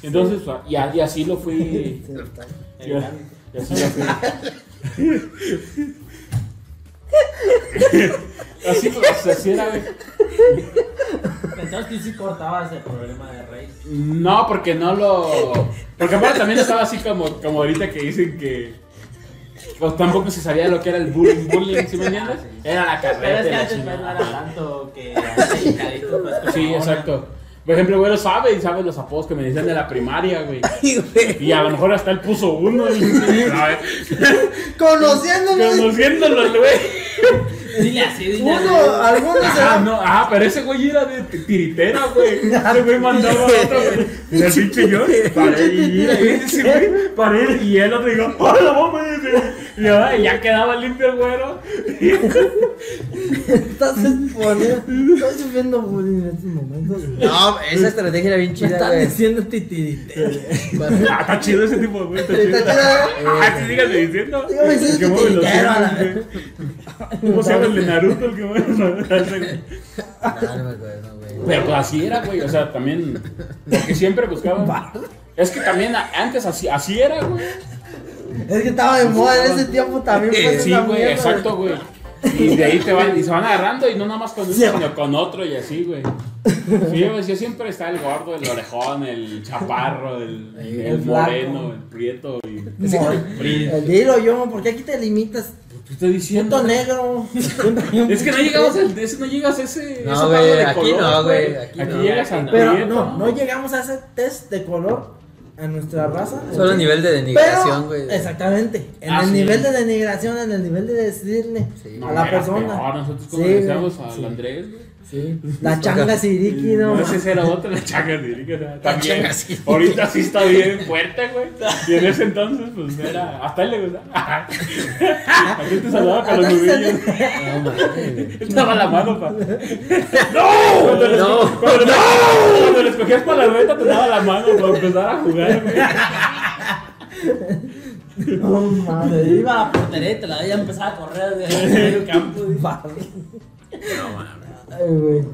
Speaker 3: Entonces, pues, y, así lo fui. y, y así lo fui. *laughs* *laughs* así, pues, así era, güey.
Speaker 1: Entonces tú sí cortabas el problema de raíz.
Speaker 3: No, porque no lo. Porque aparte también estaba así como, como ahorita que dicen que. Pues tampoco se sabía lo que era el bullying, bullying, ¿sí me entiendes? Era la
Speaker 1: Pero
Speaker 3: carrera.
Speaker 1: es que antes no era tanto que pues,
Speaker 3: Sí, exacto. Por ejemplo, güey lo sabe y sabe los apodos que me decían de la primaria, güey. *laughs*
Speaker 2: Ay, güey.
Speaker 3: Y a lo mejor hasta él puso uno. Y. *laughs*
Speaker 4: Conociéndolo,
Speaker 3: Conociéndolo, güey.
Speaker 1: Dile así, dile
Speaker 4: uno,
Speaker 1: así.
Speaker 4: algunos se
Speaker 3: Ajá, no, ajá, pero ese güey era de tiritera, güey. Ese güey mandaba a otro, güey. Y el pinche yo, paré y mira, y ese güey, paré y el otro dijo, ¡ay, la bomba! Y ya, quedaba limpio el güero. *laughs*
Speaker 4: Estás exponiendo. Estás sufriendo bullying en estos momentos.
Speaker 2: No, esa estrategia era bien
Speaker 4: Me
Speaker 2: chida,
Speaker 4: están
Speaker 2: güey.
Speaker 4: diciendo titirite.
Speaker 3: Ah, está chido ese tipo, güey, está chido.
Speaker 4: Chido,
Speaker 3: Ah, sí, síganle diciendo.
Speaker 4: Dígame si es
Speaker 3: que
Speaker 4: titiritero.
Speaker 3: ¿Cómo se llama el de Naruto el que mueve los hilos?
Speaker 2: No, no me acuerdo, güey.
Speaker 3: Pero pues así era, güey, o sea, también, porque siempre buscaba. Es que también antes así, así era, güey.
Speaker 4: Es que estaba de moda en ese tiempo también. fue
Speaker 3: Sí, güey, exacto, güey. Y de ahí te van, y se van agarrando y no nada más con uno,
Speaker 4: Sí.
Speaker 3: sino con otro y así, güey. Sí, güey, sí, siempre está el gordo, el orejón, el chaparro, el,
Speaker 2: El
Speaker 3: el
Speaker 4: flaco.
Speaker 3: moreno, el prieto. Y...
Speaker 4: El dilo yo, ¿por qué aquí te limitas?
Speaker 3: ¿Qué estoy diciendo?
Speaker 4: Punto negro. *laughs*
Speaker 3: Es que no llegamos al, ese, no llegas a ese.
Speaker 2: No, güey, aquí
Speaker 3: color,
Speaker 2: no, güey, aquí no.
Speaker 3: llegas al
Speaker 4: Pero
Speaker 3: prieto.
Speaker 4: no, no llegamos a ese test de color a nuestra raza.
Speaker 2: Solo a nivel de denigración, güey.
Speaker 4: Exactamente. En
Speaker 3: Ah,
Speaker 4: el
Speaker 3: sí.
Speaker 4: nivel de denigración, en el nivel de decirle
Speaker 2: Sí.
Speaker 3: No,
Speaker 4: a la persona.
Speaker 3: peor, nosotros como
Speaker 4: Sí,
Speaker 3: decíamos al
Speaker 4: sí.
Speaker 3: Andrés, güey.
Speaker 4: Sí. La changa siriki, no.
Speaker 3: No, ese era otro, la chaga lírica. También.
Speaker 2: changa sí.
Speaker 3: Ahorita sí está bien fuerte, güey. *laughs* Y en ese entonces, pues era. Hasta él le gustaba. *laughs* Aquí te saludaba con los nudillos. *laughs*
Speaker 2: No, mames.
Speaker 3: Él daba la mano, pa. ¡No! Cuando le,
Speaker 2: No.
Speaker 3: cuando, le- cuando le escogías para la reta, te daba la mano para empezar a jugar, güey.
Speaker 4: No mames.
Speaker 1: Se iba a la portería y te la ya empezaba a correr desde el medio campo.
Speaker 4: Ay, güey.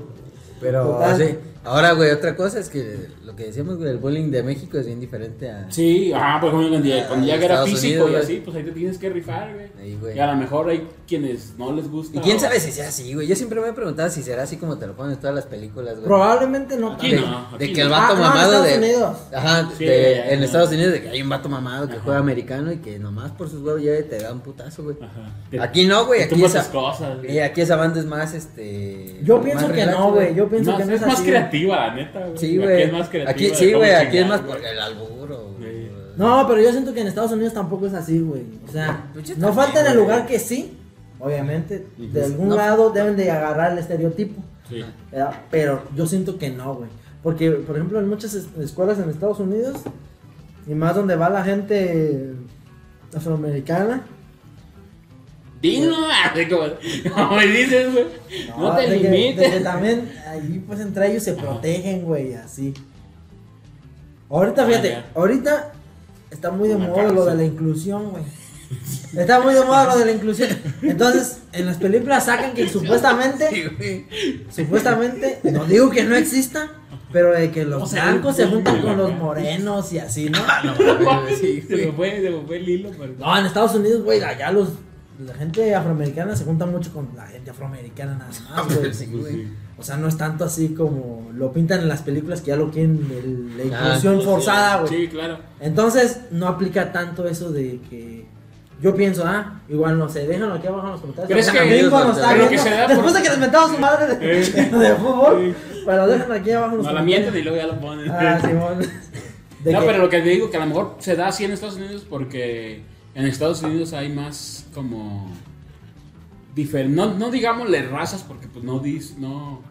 Speaker 2: Pero,
Speaker 4: Total.
Speaker 2: sí. Ahora, güey, otra cosa es que lo que decíamos, güey, el bullying de México es bien diferente a.
Speaker 3: Sí, ajá, por ejemplo, cuando ya, cuando ya era físico
Speaker 2: Unidos,
Speaker 3: y así, pues ahí te tienes que rifar, güey.
Speaker 2: Ahí, güey.
Speaker 3: Y a lo mejor hay quienes no les gusta.
Speaker 2: ¿Y quién
Speaker 3: o-
Speaker 2: sabe si sea así, güey? Yo siempre me he preguntado si será así como te lo ponen en todas las películas, güey.
Speaker 4: Probablemente no.
Speaker 3: Aquí
Speaker 2: de,
Speaker 3: no,
Speaker 2: de que el
Speaker 3: no.
Speaker 2: vato
Speaker 4: Ah, no, en
Speaker 2: mamado
Speaker 4: Estados
Speaker 2: de.
Speaker 4: Unidos.
Speaker 2: Ajá,
Speaker 3: Sí,
Speaker 2: de-
Speaker 3: ya,
Speaker 2: en. Estados Unidos de que hay un vato mamado que juega americano y que nomás por sus huevos ya te da un putazo, güey.
Speaker 3: Ajá.
Speaker 2: Aquí no, güey, aquí esa,
Speaker 3: cosas, güey.
Speaker 2: eh, aquí esa banda es más, este.
Speaker 4: Yo pienso que no, güey. Yo pienso que no
Speaker 3: es más
Speaker 4: así.
Speaker 3: Creativa, la neta, güey.
Speaker 2: Sí,
Speaker 3: Aquí es más creativa.
Speaker 2: Aquí, sí, güey, aquí es más
Speaker 3: güey.
Speaker 2: por el alburo.
Speaker 3: Sí.
Speaker 2: güey.
Speaker 4: No, pero yo siento que en Estados Unidos tampoco es así, güey. O sea,
Speaker 2: Pues
Speaker 4: no falta en el lugar que sí. Obviamente, de algún
Speaker 2: No.
Speaker 4: lado deben de agarrar el estereotipo.
Speaker 3: Sí.
Speaker 4: ¿verdad? Pero yo siento que no, güey. Porque, por ejemplo, en muchas es- escuelas en Estados Unidos, y más donde va la gente afroamericana,
Speaker 3: Dino, así como, me dices, güey. No, te
Speaker 4: de
Speaker 3: limites.
Speaker 4: que también ahí pues entre ellos se protegen, güey, así. Ahorita,
Speaker 3: Ah,
Speaker 4: fíjate, ahorita está muy de
Speaker 3: Una
Speaker 4: moda lo de la inclusión, güey. Está muy de moda lo de la inclusión. Entonces, en las películas sacan que *laughs* supuestamente,
Speaker 2: Sí,
Speaker 4: supuestamente, no digo que no exista, pero de que los
Speaker 3: O sea,
Speaker 4: blancos se juntan con los morenos y así, ¿no? *laughs*
Speaker 2: Sí,
Speaker 3: Se me fue, se me fue el hilo, pero.
Speaker 4: No, en Estados Unidos, güey, allá los la gente afroamericana se junta mucho con la gente afroamericana nada más, güey.
Speaker 2: Sí, güey.
Speaker 3: sí.
Speaker 4: O sea, no es tanto así como lo pintan en las películas que ya lo quieren el- la
Speaker 2: Ah,
Speaker 4: inclusión forzada, güey.
Speaker 3: Sí, claro.
Speaker 4: Entonces, no aplica tanto eso de que yo pienso, ah, igual no sé, déjenlo aquí abajo en los comentarios.
Speaker 3: Pero es que-
Speaker 4: nos está
Speaker 3: pero que se da por-
Speaker 4: Después de que les metamos su madre de,
Speaker 3: Eh. *laughs*
Speaker 4: de fútbol,
Speaker 3: Sí.
Speaker 4: pero déjenlo aquí abajo en los
Speaker 3: No la
Speaker 4: comentarios.
Speaker 3: mienten y luego ya lo ponen.
Speaker 4: Ah, Simón. *laughs*
Speaker 3: No,
Speaker 4: que-
Speaker 3: pero lo que te digo que a lo mejor se da así en Estados Unidos porque en Estados Unidos hay más como difer no, no digámosle razas porque pues no dis no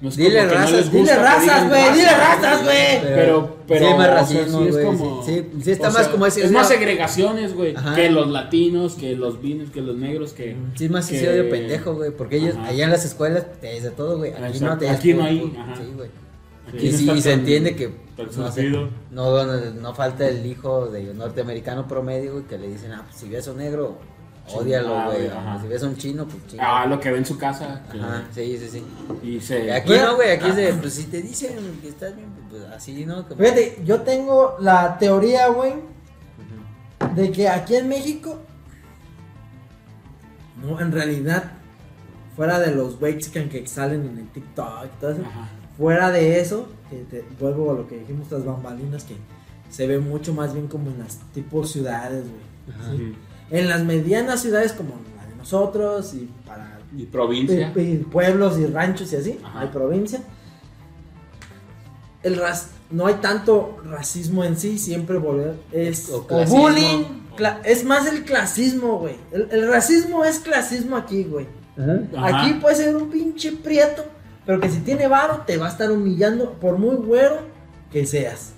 Speaker 3: no es
Speaker 2: Dile
Speaker 3: como que no
Speaker 2: razas,
Speaker 3: les
Speaker 4: dile
Speaker 3: gusta que
Speaker 4: razas, güey, dile
Speaker 3: razas,
Speaker 4: razas, güey.
Speaker 3: Pero, pero,
Speaker 2: sí más
Speaker 3: o sea,
Speaker 2: racismo,
Speaker 3: sí es como-
Speaker 2: sí, está más
Speaker 3: sea,
Speaker 2: como ese.
Speaker 3: es más segregaciones, güey, que los latinos, que los vinos, que los negros, que
Speaker 2: Sí, es más
Speaker 3: que-
Speaker 2: ese odio pendejo, güey. Porque ellos,
Speaker 3: Ajá.
Speaker 2: allá en las escuelas te dice todo, güey. Aquí no te
Speaker 3: aquí no hay, ajá.
Speaker 2: Sí, güey. Y sí, se entiende que no, sé, no, falta el hijo de norteamericano promedio, güey, que le dicen, ah, pues si ves a un negro, ódialo, güey. Si ves a un chino, pues chinga.
Speaker 3: Ah, lo que ve en su casa.
Speaker 2: Ajá, sí, sí, sí.
Speaker 3: Y se
Speaker 2: Aquí
Speaker 4: Bueno,
Speaker 2: no, güey, aquí
Speaker 3: ah.
Speaker 2: es de, pues si te dicen que estás bien, pues así, ¿no? Como-
Speaker 4: Fíjate, yo tengo la teoría, güey, de que aquí en México, no, en realidad, fuera de los Mexican que salen en el TikTok y todo eso,
Speaker 3: Ajá.
Speaker 4: fuera de eso, que te, vuelvo a lo que dijimos, las bambalinas, que se ve mucho más bien como en las tipo ciudades, güey.
Speaker 2: Ajá.
Speaker 4: ¿sí? En las medianas ciudades como la de nosotros y para
Speaker 3: Y provincia.
Speaker 4: y- y pueblos y ranchos y así,
Speaker 3: Ajá.
Speaker 4: hay provincia. El ras no hay tanto racismo en sí, siempre volver es
Speaker 2: O
Speaker 4: bullying, cla- es más el clasismo, güey. El, el racismo es clasismo aquí, güey.
Speaker 3: Ajá.
Speaker 4: Aquí puede ser un pinche prieto, pero que si tiene varo te va a estar humillando por muy güero que seas.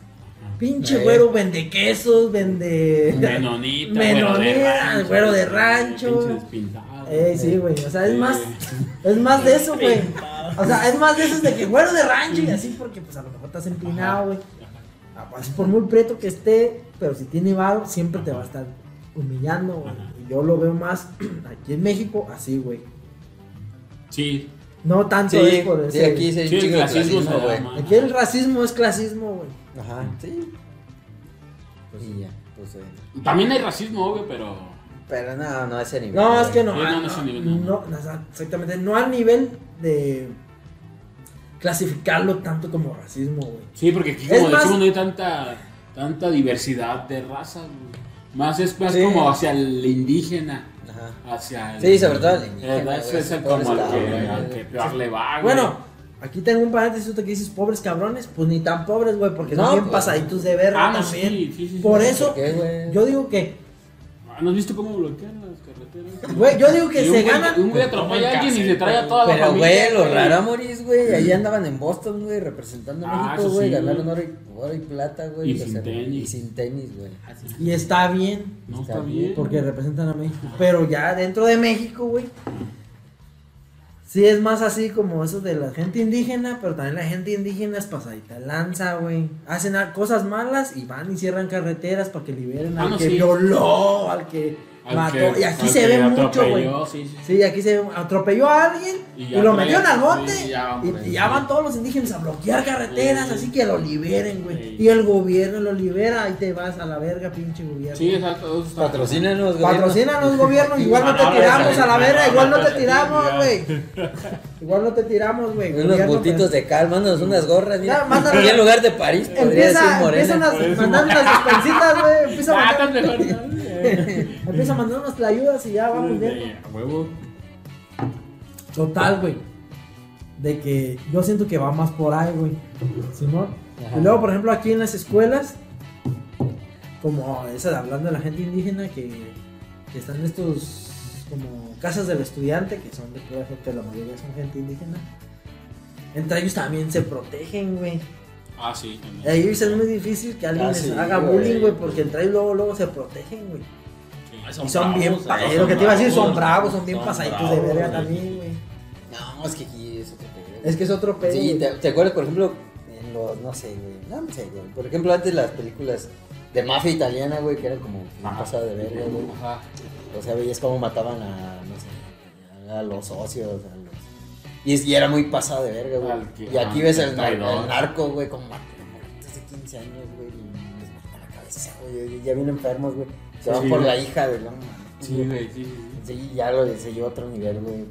Speaker 4: Pinche
Speaker 3: Eh.
Speaker 4: güero vende quesos, vende.
Speaker 3: Menonita,
Speaker 4: Menonita, güero de rancho.
Speaker 3: Pinche despintado.
Speaker 4: Eh, sí, güey. O sea, es
Speaker 3: Sí.
Speaker 4: más. Es más de eso, güey. O sea, es más de eso de que güero de rancho y así, porque pues a lo mejor estás empinado, güey. Ah, pues, por muy preto que esté, pero si tiene varo, siempre te va a estar humillando, güey. Yo lo veo más *clears throat* aquí en México, así, güey.
Speaker 3: Sí,
Speaker 4: No tanto
Speaker 2: Sí,
Speaker 4: es por
Speaker 2: sí,
Speaker 4: ese-
Speaker 2: aquí sí hay
Speaker 3: Sí, el
Speaker 2: de
Speaker 3: clasismo se
Speaker 2: güey.
Speaker 4: Aquí el racismo es clasismo, güey.
Speaker 2: Ajá, sí. Y ya, pues eh.
Speaker 3: también hay racismo, obvio, pero.
Speaker 2: Pero no, no a ese nivel.
Speaker 4: No, es que no.
Speaker 3: Sí, no, no es
Speaker 4: no,
Speaker 3: a nivel, no.
Speaker 4: exactamente. No al nivel de clasificarlo tanto como racismo, güey.
Speaker 3: Sí, porque aquí,
Speaker 4: Es
Speaker 3: como
Speaker 4: más-
Speaker 3: decimos, no hay tanta, tanta diversidad de razas, güey. Más es más
Speaker 2: Sí.
Speaker 3: como hacia el indígena.
Speaker 2: Ajá.
Speaker 3: Hacia el,
Speaker 2: Sí, sobre todo el indígena,
Speaker 3: Eh,
Speaker 2: güey,
Speaker 3: Ese es como al que, peor le va, güey.
Speaker 4: Bueno, aquí tengo un paréntesis que dices pobres cabrones, pues ni tan pobres, güey, porque
Speaker 2: No,
Speaker 4: son bien
Speaker 2: pues.
Speaker 4: pasaditos de verga
Speaker 3: Ah, no,
Speaker 4: también.
Speaker 3: sí, sí, sí,
Speaker 4: Por
Speaker 3: sí.
Speaker 4: eso,
Speaker 2: ¿Por qué, güey?
Speaker 4: yo digo que,
Speaker 3: Ah, ¿No has visto cómo bloquean las carreteras?
Speaker 4: güey, yo digo que
Speaker 3: Y
Speaker 4: se ganan.
Speaker 3: Un güey atropella a alguien y se trae a toda la
Speaker 2: Pero,
Speaker 3: familia.
Speaker 2: güey, los güey, ahí andaban en Boston, güey, representando a
Speaker 3: Ah,
Speaker 2: México, güey,
Speaker 3: sí,
Speaker 2: ganaron oro y, oro y plata, güey.
Speaker 3: Y sin tenis.
Speaker 2: Y sin tenis, güey.
Speaker 4: Y está bien,
Speaker 3: No
Speaker 2: Está
Speaker 3: está
Speaker 2: bien,
Speaker 3: bien.
Speaker 4: porque representan a México. Pero ya dentro de México, güey. Sí es más así como eso de la gente indígena, pero también la gente indígena es pasadita lanza, güey. Hacen cosas malas y van y cierran carreteras para que liberen
Speaker 3: Ah,
Speaker 4: al
Speaker 3: no,
Speaker 4: que
Speaker 3: sí.
Speaker 4: violó, al que mató.
Speaker 3: que-
Speaker 4: y aquí se ve mucho, güey.
Speaker 3: sí, sí.
Speaker 4: Sí, aquí se atropelló a alguien
Speaker 3: Y
Speaker 4: y, lo metieron al monte
Speaker 3: sí, ya,
Speaker 4: y, y ya van todos los indígenas a bloquear carreteras,
Speaker 3: Sí.
Speaker 4: así que lo liberen, güey.
Speaker 3: Sí.
Speaker 4: Y el gobierno lo libera, ahí te vas a la verga, pinche gobierno.
Speaker 3: Sí, exacto.
Speaker 2: Patrocínanos, güey.
Speaker 4: Patrocínanos, gobierno, *laughs* igual no te tiramos a la verga, igual no te tiramos, güey. Igual no te tiramos, güey.
Speaker 2: Unos
Speaker 4: gobierno, pues.
Speaker 2: de cal, mándanos unas gorras, mira. En lugar de París, podría decir morena.
Speaker 4: empieza mandar unas despensitas, güey. Empieza a
Speaker 3: Ah,
Speaker 4: mandar, *laughs* empieza a mandar unas ayudas y ya vamos bien.
Speaker 3: A huevo.
Speaker 4: Total, güey. De que yo siento que va más por ahí, güey. Simón. Y luego, por ejemplo, aquí en las escuelas, como esa de hablando de la gente indígena, que, que están estos como casas del estudiante, que son de pura gente, la mayoría son gente indígena. Entre ellos también se protegen, güey.
Speaker 3: Ah, sí, también.
Speaker 4: ahí es muy difícil que alguien
Speaker 2: Ah,
Speaker 4: les
Speaker 2: sí,
Speaker 4: haga
Speaker 2: güey.
Speaker 4: bullying, güey, porque entre ellos luego, luego se protegen, güey.
Speaker 3: Sí.
Speaker 4: Y son bien,
Speaker 1: bravos, son
Speaker 4: lo que te iba a decir, son
Speaker 1: bravos,
Speaker 4: son bien
Speaker 1: son
Speaker 4: pasaditos de verga también, güey.
Speaker 2: No, es que aquí es otro pedo.
Speaker 4: Es que es otro pedo.
Speaker 2: Sí, te, te acuerdas, por ejemplo, en los, no sé, güey, no sé, güey. Por ejemplo, antes las películas de mafia italiana, güey, que eran como un pasado de verga, güey.
Speaker 3: Ajá.
Speaker 2: O sea, veías cómo mataban a, no sé, a los socios, a. Y, es- y era muy pasado de verga, güey.
Speaker 3: Al que-
Speaker 2: Y aquí
Speaker 3: ajá,
Speaker 2: ves
Speaker 3: el
Speaker 2: el, el narco, güey, como de 15 años, güey, y les matan la cabeza, güey. Ya vienen enfermos, güey. Se van
Speaker 3: Sí,
Speaker 2: por
Speaker 3: güey.
Speaker 2: la hija de la
Speaker 3: Sí, güey, sí, sí, sí.
Speaker 2: Ya lo se lleva a otro nivel, güey.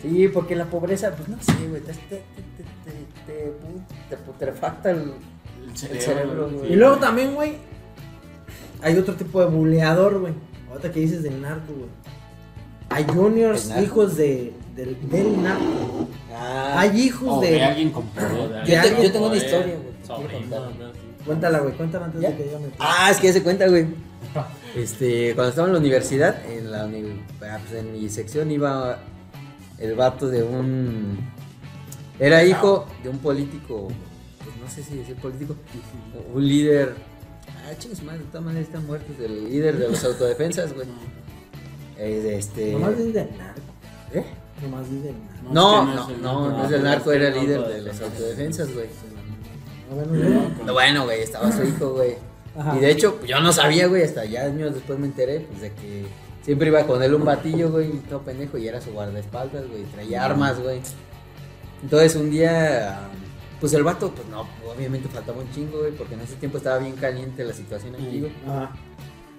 Speaker 2: Sí, porque la pobreza, pues no sé, güey, te, te, te, te, te, te putrefacta el...
Speaker 3: El
Speaker 2: cerebro, güey.
Speaker 4: Y luego también, güey, hay otro tipo de buleador, güey. Ahorita que dices del narco, güey. Hay juniors, hijos de, del, del narco.
Speaker 2: Ah,
Speaker 4: Hay hijos
Speaker 3: O de
Speaker 4: de...
Speaker 3: alguien con poder.
Speaker 2: Yo, te-
Speaker 4: alguien
Speaker 2: yo tengo una historia, güey.
Speaker 4: Cuéntala, güey, cuéntala antes
Speaker 2: ¿Ya?
Speaker 4: de que yo me...
Speaker 2: Ah, es que ya se cuenta, güey. *laughs* Este, cuando estaba en la universidad, en la ah, pues, en mi sección iba el vato de un era hijo de un político, pues no sé si decir político, un líder. Ah, chicos, madre, de todas maneras están muertos el líder de los *laughs* autodefensas, güey. Eh, de este
Speaker 4: Nomás dices del narco.
Speaker 2: ¿Eh?
Speaker 4: Nomás narco.
Speaker 2: No, no, no,
Speaker 3: el
Speaker 2: no,
Speaker 3: narco.
Speaker 2: es el narco, era el
Speaker 1: no,
Speaker 2: líder
Speaker 1: no,
Speaker 2: de
Speaker 1: no,
Speaker 2: las
Speaker 1: no,
Speaker 2: autodefensas, güey.
Speaker 4: Ah, bueno, güey.
Speaker 2: Bueno, güey, estaba su hijo, güey. Y de hecho, pues, yo no sabía, güey, hasta ya años después me enteré, pues de que siempre iba con él un batillo, güey, todo pendejo, y era su guardaespaldas, güey, traía armas, güey. Entonces un día, pues el vato, pues no, obviamente faltaba un chingo, güey, porque en ese tiempo estaba bien caliente la situación aquí, güey.
Speaker 4: Ajá.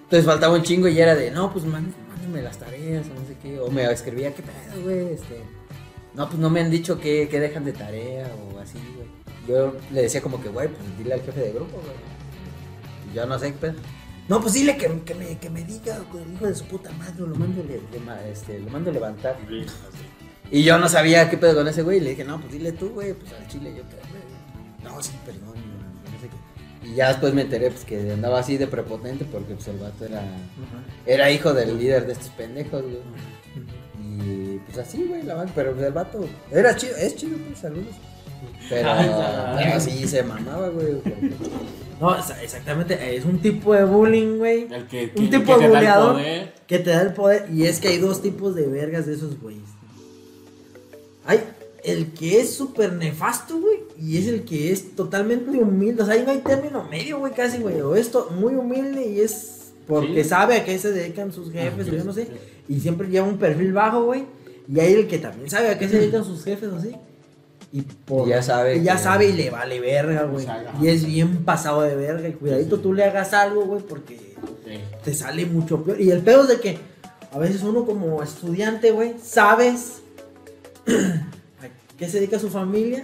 Speaker 2: Entonces faltaba un chingo y era de, no, pues man- mándenme las tareas, o no sé qué, o me escribía, ¿qué pedo, güey? Este, no, pues no me han dicho que, que dejan de tarea o así, güey. Yo le decía como que, güey, pues dile al jefe de grupo, güey. Y yo no sé qué pedo. No, pues dile que, que me, que me diga, con el hijo de su puta madre, lo mando, le, le ma- este, lo mando a levantar. Y yo no sabía qué pedo con ese güey. Y le dije, no, pues dile tú, güey, pues al chile yo güey. No, sí, perdón, no, no sé qué. Y ya después me enteré, pues que andaba así de prepotente porque pues el vato era, era hijo del líder de estos pendejos, güey. Y pues así, güey, la verdad, pero pues, el vato era chido, es chido, pues saludos. Pero, pero sí se mamaba, güey. porque-
Speaker 4: No, exa- exactamente, es un tipo de bullying, güey.
Speaker 3: El que,
Speaker 4: Un tipo
Speaker 3: que
Speaker 4: de
Speaker 3: poder.
Speaker 4: que te da el poder. Y es que hay dos tipos de vergas de esos güeyes. Hay el que es súper nefasto, güey. Y es el que es totalmente humilde. O sea, ahí no hay término medio, güey, casi, güey. O esto, muy humilde y es porque
Speaker 3: Sí.
Speaker 4: sabe a qué se dedican sus jefes,
Speaker 3: Ah,
Speaker 4: o yo no sé. Y siempre lleva un perfil bajo, güey. Y hay el que también sabe a qué se dedican sus jefes, así. Y, por-
Speaker 2: Y ya sabe
Speaker 4: y ya sabe y le vale verga, güey.
Speaker 3: Sea,
Speaker 4: Y es bien pasado de verga. Y cuidadito tú le hagas algo, güey, porque
Speaker 3: Sí.
Speaker 4: te sale mucho peor. Y el pedo es de que a veces uno como estudiante, güey, sabes *clears throat* qué se dedica su familia.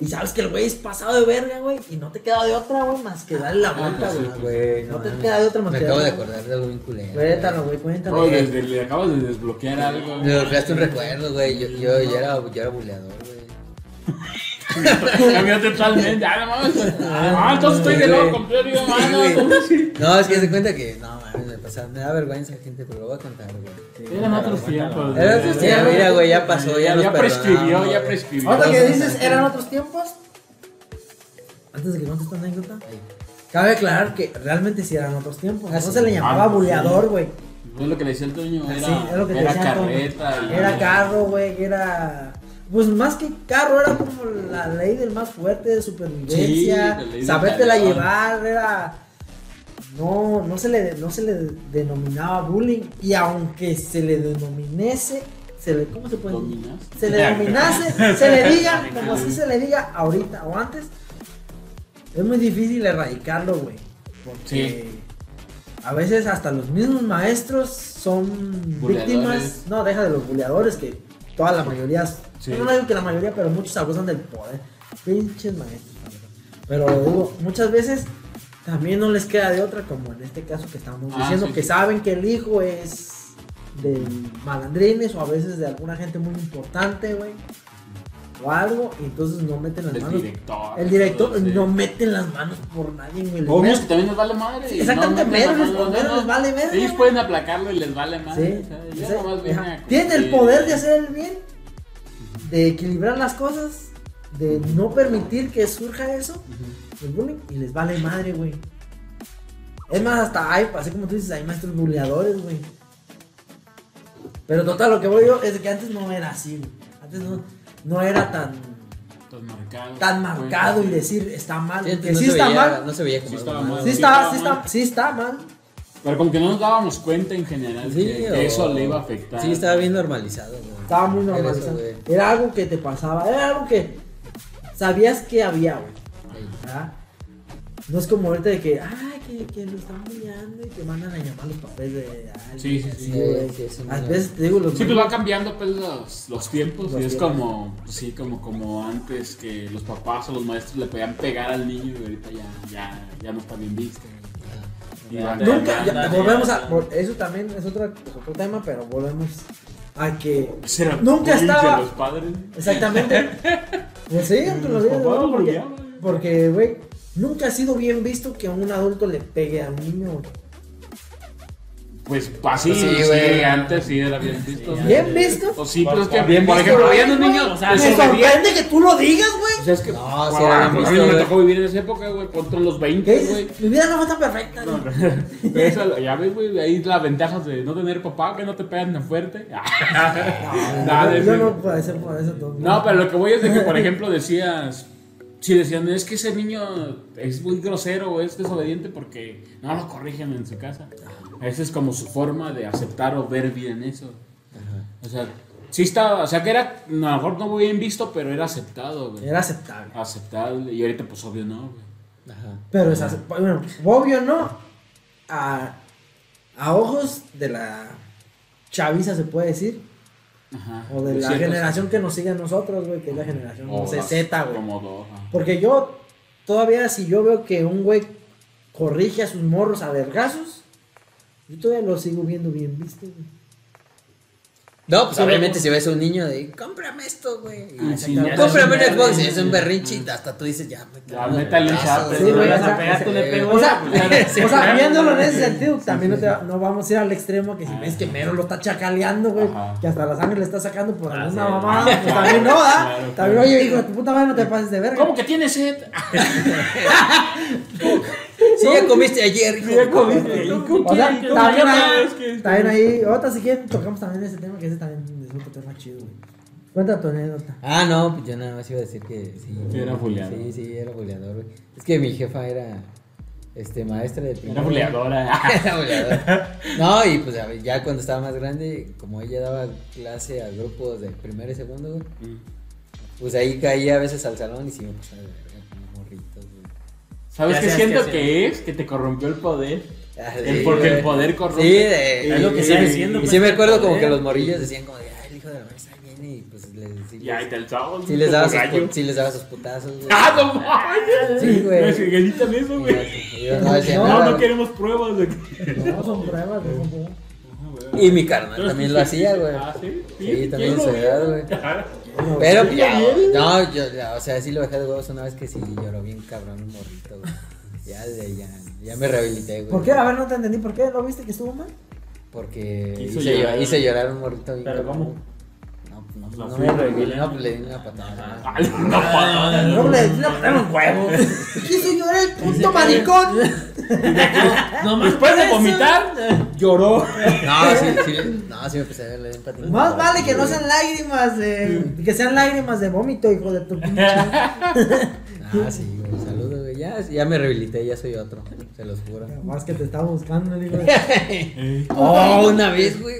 Speaker 4: Y sabes que el güey es pasado de verga, güey. Y no te queda de otra, güey, más que darle la vuelta,
Speaker 3: sí,
Speaker 4: güey.
Speaker 2: Güey,
Speaker 4: No te queda de otra más
Speaker 2: Me
Speaker 4: que
Speaker 2: acabo de acordar de algo bien culero.
Speaker 4: Cuéntalo, güey, cuéntalo.
Speaker 3: Oh, desde- le acabas de desbloquear algo.
Speaker 2: Me desbloqueaste un recuerdo, güey. Yo, yo, yo, era, yo era buleador, güey.
Speaker 3: Cambió totalmente. Ah, no mames. Ah, entonces estoy de loco, completo. Ah, no,
Speaker 2: es que se cuenta que, no mames, me pasa, me da vergüenza, gente, pero lo voy a contar, güey.
Speaker 3: Eran otros tiempos.
Speaker 2: Era otros tiempos, mira, güey, ya pasó, ya
Speaker 3: Ya,
Speaker 2: nos
Speaker 3: prescribió,
Speaker 2: perdonamos,
Speaker 3: ya prescribió.
Speaker 4: Ahorita que dices, eran otros tiempos. Antes de que cuentes esta anécdota, cabe aclarar que realmente sí eran otros tiempos.
Speaker 2: Ah,
Speaker 4: no
Speaker 2: sí.
Speaker 4: se le llamaba
Speaker 3: Ah,
Speaker 4: buleador,
Speaker 3: sí.
Speaker 4: güey.
Speaker 3: Es lo que le decía el Toño. Era,
Speaker 4: Sí, es lo que te
Speaker 3: era carreta. y-
Speaker 4: Era carro, güey, era. Pues más que carro, era como la ley del más fuerte de supervivencia.
Speaker 3: Sí,
Speaker 4: sabértela llevar, era. No, no se, le, no se le denominaba bullying. Y aunque se le denominase. Se le, ¿Cómo se puede decir?
Speaker 3: Dominas.
Speaker 4: Se le denominase, se le diga, como si se le diga ahorita o antes. Es muy difícil erradicarlo, güey. Porque
Speaker 3: Sí.
Speaker 4: a veces hasta los mismos maestros son
Speaker 3: Buleadores.
Speaker 4: víctimas. No, deja de los buleadores, que toda la mayoría.
Speaker 3: Sí.
Speaker 4: No, digo que la mayoría, pero muchos abusan del poder. Pinches maestros. Pero digo, muchas veces también no les queda de otra, como en este caso que estamos
Speaker 3: Ah,
Speaker 4: diciendo,
Speaker 3: sí,
Speaker 4: que
Speaker 3: sí.
Speaker 4: saben que el hijo es de malandrines o a veces de alguna gente muy importante, güey. O algo, y entonces no meten las
Speaker 3: El
Speaker 4: manos.
Speaker 3: director.
Speaker 4: El director
Speaker 3: todo, sí.
Speaker 4: no meten las manos por nadie, güey.
Speaker 3: Obvio que también les vale madre.
Speaker 4: Exactamente,
Speaker 3: no meten
Speaker 4: les-
Speaker 3: no,
Speaker 4: vale verga,
Speaker 3: Ellos pueden aplacarlo y les vale madre. O sea,
Speaker 4: Tienen el poder de hacer el bien, de equilibrar las cosas, de no permitir que surja eso, el bullying, y les vale madre, güey. Es más, hasta hay, así como tú dices, hay maestros buleadores, güey. Pero total, lo que voy yo es que antes no era así, güey. Antes no, no era tan,
Speaker 3: Tan marcado.
Speaker 4: tan marcado y decir está mal.
Speaker 2: Sí, no
Speaker 4: sí está
Speaker 2: veía-
Speaker 4: mal.
Speaker 2: No se veía como
Speaker 3: Sí
Speaker 2: malo.
Speaker 3: mal.
Speaker 4: Sí está, sí está,
Speaker 3: mal.
Speaker 4: sí está mal.
Speaker 3: Pero como que no nos dábamos cuenta en general
Speaker 2: Sí,
Speaker 3: que,
Speaker 2: o-
Speaker 3: que eso le iba a afectar.
Speaker 2: Sí, estaba bien normalizado, güey.
Speaker 4: Estaba muy normalizado. Era algo que te pasaba, era algo que sabías que había, güey. No es como ahorita de que, ay, que, que lo están bulleando y te mandan a llamar los papás de alguien.
Speaker 3: Sí, sí, sí.
Speaker 4: güey.
Speaker 2: Sí, sí,
Speaker 4: A
Speaker 2: sí.
Speaker 4: veces te digo, los
Speaker 3: Sí, pues va cambiando pues, los, los tiempos
Speaker 4: Los
Speaker 3: y es
Speaker 4: tiempos.
Speaker 3: como, sí, como, como antes que los papás o los maestros le podían pegar al niño y ahorita ya, ya, ya no está bien visto. Van
Speaker 4: Nunca, ya- volvemos a, eso también es otra, es otro tema, pero volvemos a que Nunca estaba-
Speaker 3: los padres.
Speaker 4: Exactamente. *laughs* Pues sí, te lo digo, porque, porque, güey, nunca ha sido bien visto que un adulto le pegue a un niño. güey.
Speaker 3: Pues así,
Speaker 2: Sí,
Speaker 3: sí,
Speaker 2: güey.
Speaker 3: antes sí era bien visto.
Speaker 4: ¿Bien visto?
Speaker 3: O sí, pues es que,
Speaker 1: Bien
Speaker 3: por ejemplo, había un niño,
Speaker 1: o sea,
Speaker 4: Me sorprende que tú lo digas, güey.
Speaker 3: O sea, es que,
Speaker 2: No, sí era bien
Speaker 3: pues, a
Speaker 2: visto,
Speaker 3: mí me tocó vivir en esa época, güey, ponte en los 20,
Speaker 4: ¿Qué
Speaker 3: güey.
Speaker 4: Mi vida no fue tan perfecta. güey.
Speaker 3: Pero eso, ya ves, güey, ahí las ventajas de no tener papá, que no te pegan tan fuerte. *laughs* Nada de
Speaker 4: yo
Speaker 3: eso.
Speaker 4: no puedo ser por eso. todo.
Speaker 3: No, pero lo que voy es de que, por *laughs* ejemplo, decías, si decían, es que ese niño es muy grosero o es desobediente porque no lo corrigen en su casa. Esa es como su forma de aceptar o ver bien eso. O sea, sí estaba, o sea que era, a lo mejor no muy bien visto, pero era aceptado, güey.
Speaker 4: Era aceptable.
Speaker 3: Aceptable. Y ahorita, pues, obvio, no, güey.
Speaker 2: Ajá.
Speaker 4: Pero es bueno, obvio no. A, a ojos de la chaviza se puede decir.
Speaker 3: Ajá.
Speaker 4: O de la
Speaker 3: ciertas-
Speaker 4: generación que nos sigue a nosotros, güey, que es la generación no sé, Z, güey.
Speaker 3: Ajá.
Speaker 4: Porque yo, todavía, si yo veo que un güey corrige a sus morros a vergazos, yo todavía lo sigo viendo bien visto, güey.
Speaker 2: No, pues obviamente
Speaker 3: luego-
Speaker 2: si ves a un niño de, cómprame esto, güey. Y
Speaker 3: Ah, sí,
Speaker 2: cómprame un Xbox. Es un berrinche y hasta tú dices, ya, me
Speaker 3: Ya,
Speaker 2: cago en
Speaker 3: métale un chape,
Speaker 4: Sí, güey,
Speaker 1: vas a pegar, tú le
Speaker 2: sí,
Speaker 1: pegas.
Speaker 4: O sea,
Speaker 2: Sí,
Speaker 4: o sea, viéndolo en ese sentido, también no, te va- no vamos a ir al extremo que si ves que Mero lo está chacaleando, güey, que hasta la sangre le está sacando por
Speaker 1: Ah,
Speaker 4: alguna
Speaker 1: sí.
Speaker 4: mamada, pues también no, ¿da?
Speaker 3: Claro,
Speaker 4: También,
Speaker 3: claro.
Speaker 4: oye, hijo de tu puta madre, no te pases de verga.
Speaker 3: ¿Cómo que tienes sed? *laughs* *laughs*
Speaker 2: Sí, ya comiste ayer, hijo.
Speaker 3: Sí, ya comiste.
Speaker 2: puta.
Speaker 3: ¿Y
Speaker 4: O sea, también ahí, también ahí, ahorita si quieren tocamos también ese tema, que ese también es un tema chido, güey. Cuenta tu anécdota.
Speaker 2: Ah, no, pues yo nada más iba a decir que sí.
Speaker 3: Sí, era buleador.
Speaker 2: Sí, sí, era buleador, güey. Es que mi jefa era este maestra de
Speaker 3: Era
Speaker 2: primaria.
Speaker 3: buleadora. *laughs*
Speaker 2: Era buleadora. No, y pues ya cuando estaba más grande, como ella daba clase a grupos de primero y segundo, güey, pues ahí caía a veces al salón y sí me pasaba
Speaker 3: ¿Sabes qué siento que es? Que te corrompió el poder.
Speaker 2: Ah,
Speaker 3: El- porque
Speaker 2: güey.
Speaker 3: el poder corrompe.
Speaker 2: Sí, de,
Speaker 1: Es lo que
Speaker 2: y
Speaker 1: sigue
Speaker 2: sí,
Speaker 1: siendo,
Speaker 2: Y
Speaker 1: pues,
Speaker 2: sí me acuerdo como que los morillos decían como de, ay, el hijo de la maestra viene y pues les, sí,
Speaker 3: Ya, y
Speaker 2: les,
Speaker 3: te alzabas.
Speaker 2: sí les daba sus,
Speaker 3: gallo.
Speaker 2: pu- sí les daba sus putazos, güey.
Speaker 3: ¡Ah, no mames!
Speaker 2: Sí, güey.
Speaker 3: No, si gritan eso, güey.
Speaker 2: No
Speaker 3: No, queremos pruebas de.
Speaker 4: No, son pruebas, no son pruebas.
Speaker 2: Y mi carnal también lo hacía, güey.
Speaker 3: Ah, sí.
Speaker 2: Sí, también
Speaker 3: ¿quién
Speaker 2: en
Speaker 3: lo
Speaker 2: su edad,
Speaker 3: vio?
Speaker 2: güey. Pero
Speaker 4: Sí,
Speaker 2: ya,
Speaker 4: bien.
Speaker 2: no, yo, ya, o sea, sí lo dejé de huevos una vez que sí lloró bien cabrón un morrito, güey. Ya ya, ya me rehabilité, güey.
Speaker 4: ¿Por qué? A ver, no te entendí. ¿Por qué? ¿Lo viste que estuvo mal?
Speaker 2: Porque
Speaker 3: Hizo
Speaker 2: hice,
Speaker 3: llorar.
Speaker 2: un morrito bien
Speaker 1: ¿Pero
Speaker 2: cabrón.
Speaker 1: cómo?
Speaker 2: No, no, no, me
Speaker 3: fui.
Speaker 2: no, le di una patada.
Speaker 3: No, no,
Speaker 4: No, le di una patada en los huevos. Llorar el puto maricón.
Speaker 1: No
Speaker 3: Después de vomitar, lloró.
Speaker 2: No, sí, sí, no, sí me empecé a verle bien patín.
Speaker 4: Más vale que no sean lágrimas de. Que sean lágrimas de vómito, hijo de tu pinche. *laughs*
Speaker 2: Ah, sí, güey, saludos, güey. Ya, ya me rehabilité, ya soy otro, se los juro.
Speaker 4: Más que te estaba buscando, digo. *laughs*
Speaker 2: Oh, una vez, güey.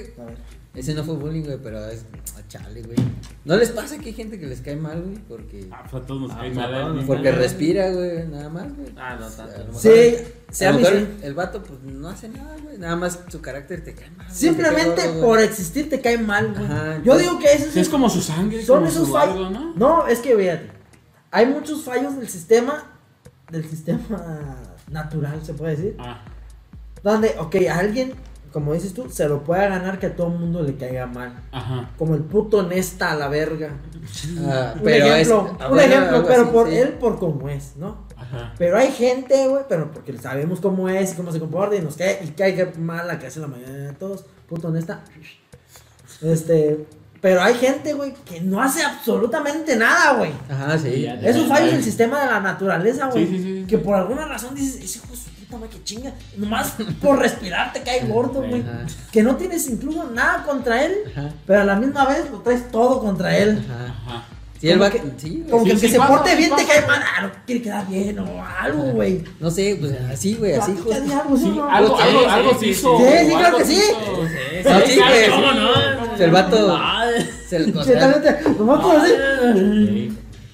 Speaker 2: Ese no fue bullying, güey, pero es. chale, güey. ¿No les pasa que hay gente que les cae mal, güey? Porque.
Speaker 3: Ah, pues a todos nos
Speaker 1: Ah,
Speaker 3: cae mal.
Speaker 1: todos
Speaker 3: ¿eh?
Speaker 1: nos
Speaker 2: Porque respira, güey, nada más, güey.
Speaker 1: Ah, no tanto.
Speaker 4: Sí, sí,
Speaker 2: a
Speaker 4: a
Speaker 2: lo
Speaker 4: mí
Speaker 2: mejor
Speaker 4: sí.
Speaker 2: el vato, pues no hace nada, güey. Nada más su carácter te cae mal.
Speaker 4: Simplemente
Speaker 2: cae
Speaker 4: por existir te cae mal, güey.
Speaker 2: Ajá,
Speaker 4: Yo digo que eso
Speaker 3: Sí, es como su sangre,
Speaker 4: son
Speaker 3: como
Speaker 4: esos
Speaker 3: su
Speaker 4: fallos.
Speaker 3: ¿no?
Speaker 4: No, es que fíjate. Hay muchos fallos del sistema. Del sistema *laughs* natural, se puede decir.
Speaker 3: Ah,
Speaker 4: Donde, ok, alguien, como dices tú, se lo puede ganar que a todo el mundo le caiga mal.
Speaker 3: ajá.
Speaker 4: Como el puto Nesta a la verga.
Speaker 2: Ah,
Speaker 4: Un
Speaker 2: pero
Speaker 4: ejemplo, un ejemplo, pero
Speaker 2: así,
Speaker 4: por
Speaker 2: sí.
Speaker 4: él por cómo es, ¿no?
Speaker 3: Ajá.
Speaker 4: Pero hay gente, güey, pero porque sabemos cómo es y cómo se comporta y nos cae y cae mal la que hace la mayoría de todos, puto honesta. Este, pero hay gente, güey, que no hace absolutamente nada, güey.
Speaker 2: Ajá, sí.
Speaker 3: Ya,
Speaker 4: Es un fallo del sistema de la naturaleza, güey.
Speaker 3: Sí, sí, sí, sí.
Speaker 4: Que por alguna razón dices, ese hijo puta madre que chinga. Nomás por respirar te cae gordo, güey. Que no tienes incluso nada contra él,
Speaker 2: Ajá.
Speaker 4: pero a la misma vez lo traes todo contra él.
Speaker 2: Ajá.
Speaker 3: Ajá.
Speaker 2: Sí, el
Speaker 4: Como
Speaker 2: vato.
Speaker 4: que-
Speaker 2: Sí.
Speaker 4: Como
Speaker 3: Sí,
Speaker 4: que el que
Speaker 3: sí
Speaker 4: se
Speaker 3: pasa,
Speaker 4: porte
Speaker 3: sí
Speaker 4: bien te cae mal, ah, no quiere quedar bien o algo, güey.
Speaker 2: No sé, pues así, güey, así,
Speaker 4: algo, ¿sí
Speaker 3: Sí,
Speaker 4: no?
Speaker 3: algo,
Speaker 1: Sí,
Speaker 3: algo,
Speaker 1: sí,
Speaker 3: algo
Speaker 1: sí,
Speaker 3: se
Speaker 1: sí,
Speaker 3: hizo.
Speaker 4: sí. Sí, sí, claro que sí.
Speaker 2: No, sí, güey.
Speaker 1: ¿Cómo no?
Speaker 2: El vato-
Speaker 1: Ah,
Speaker 2: Se le, o
Speaker 4: Sí,
Speaker 2: sea,
Speaker 4: también te- nomás por así.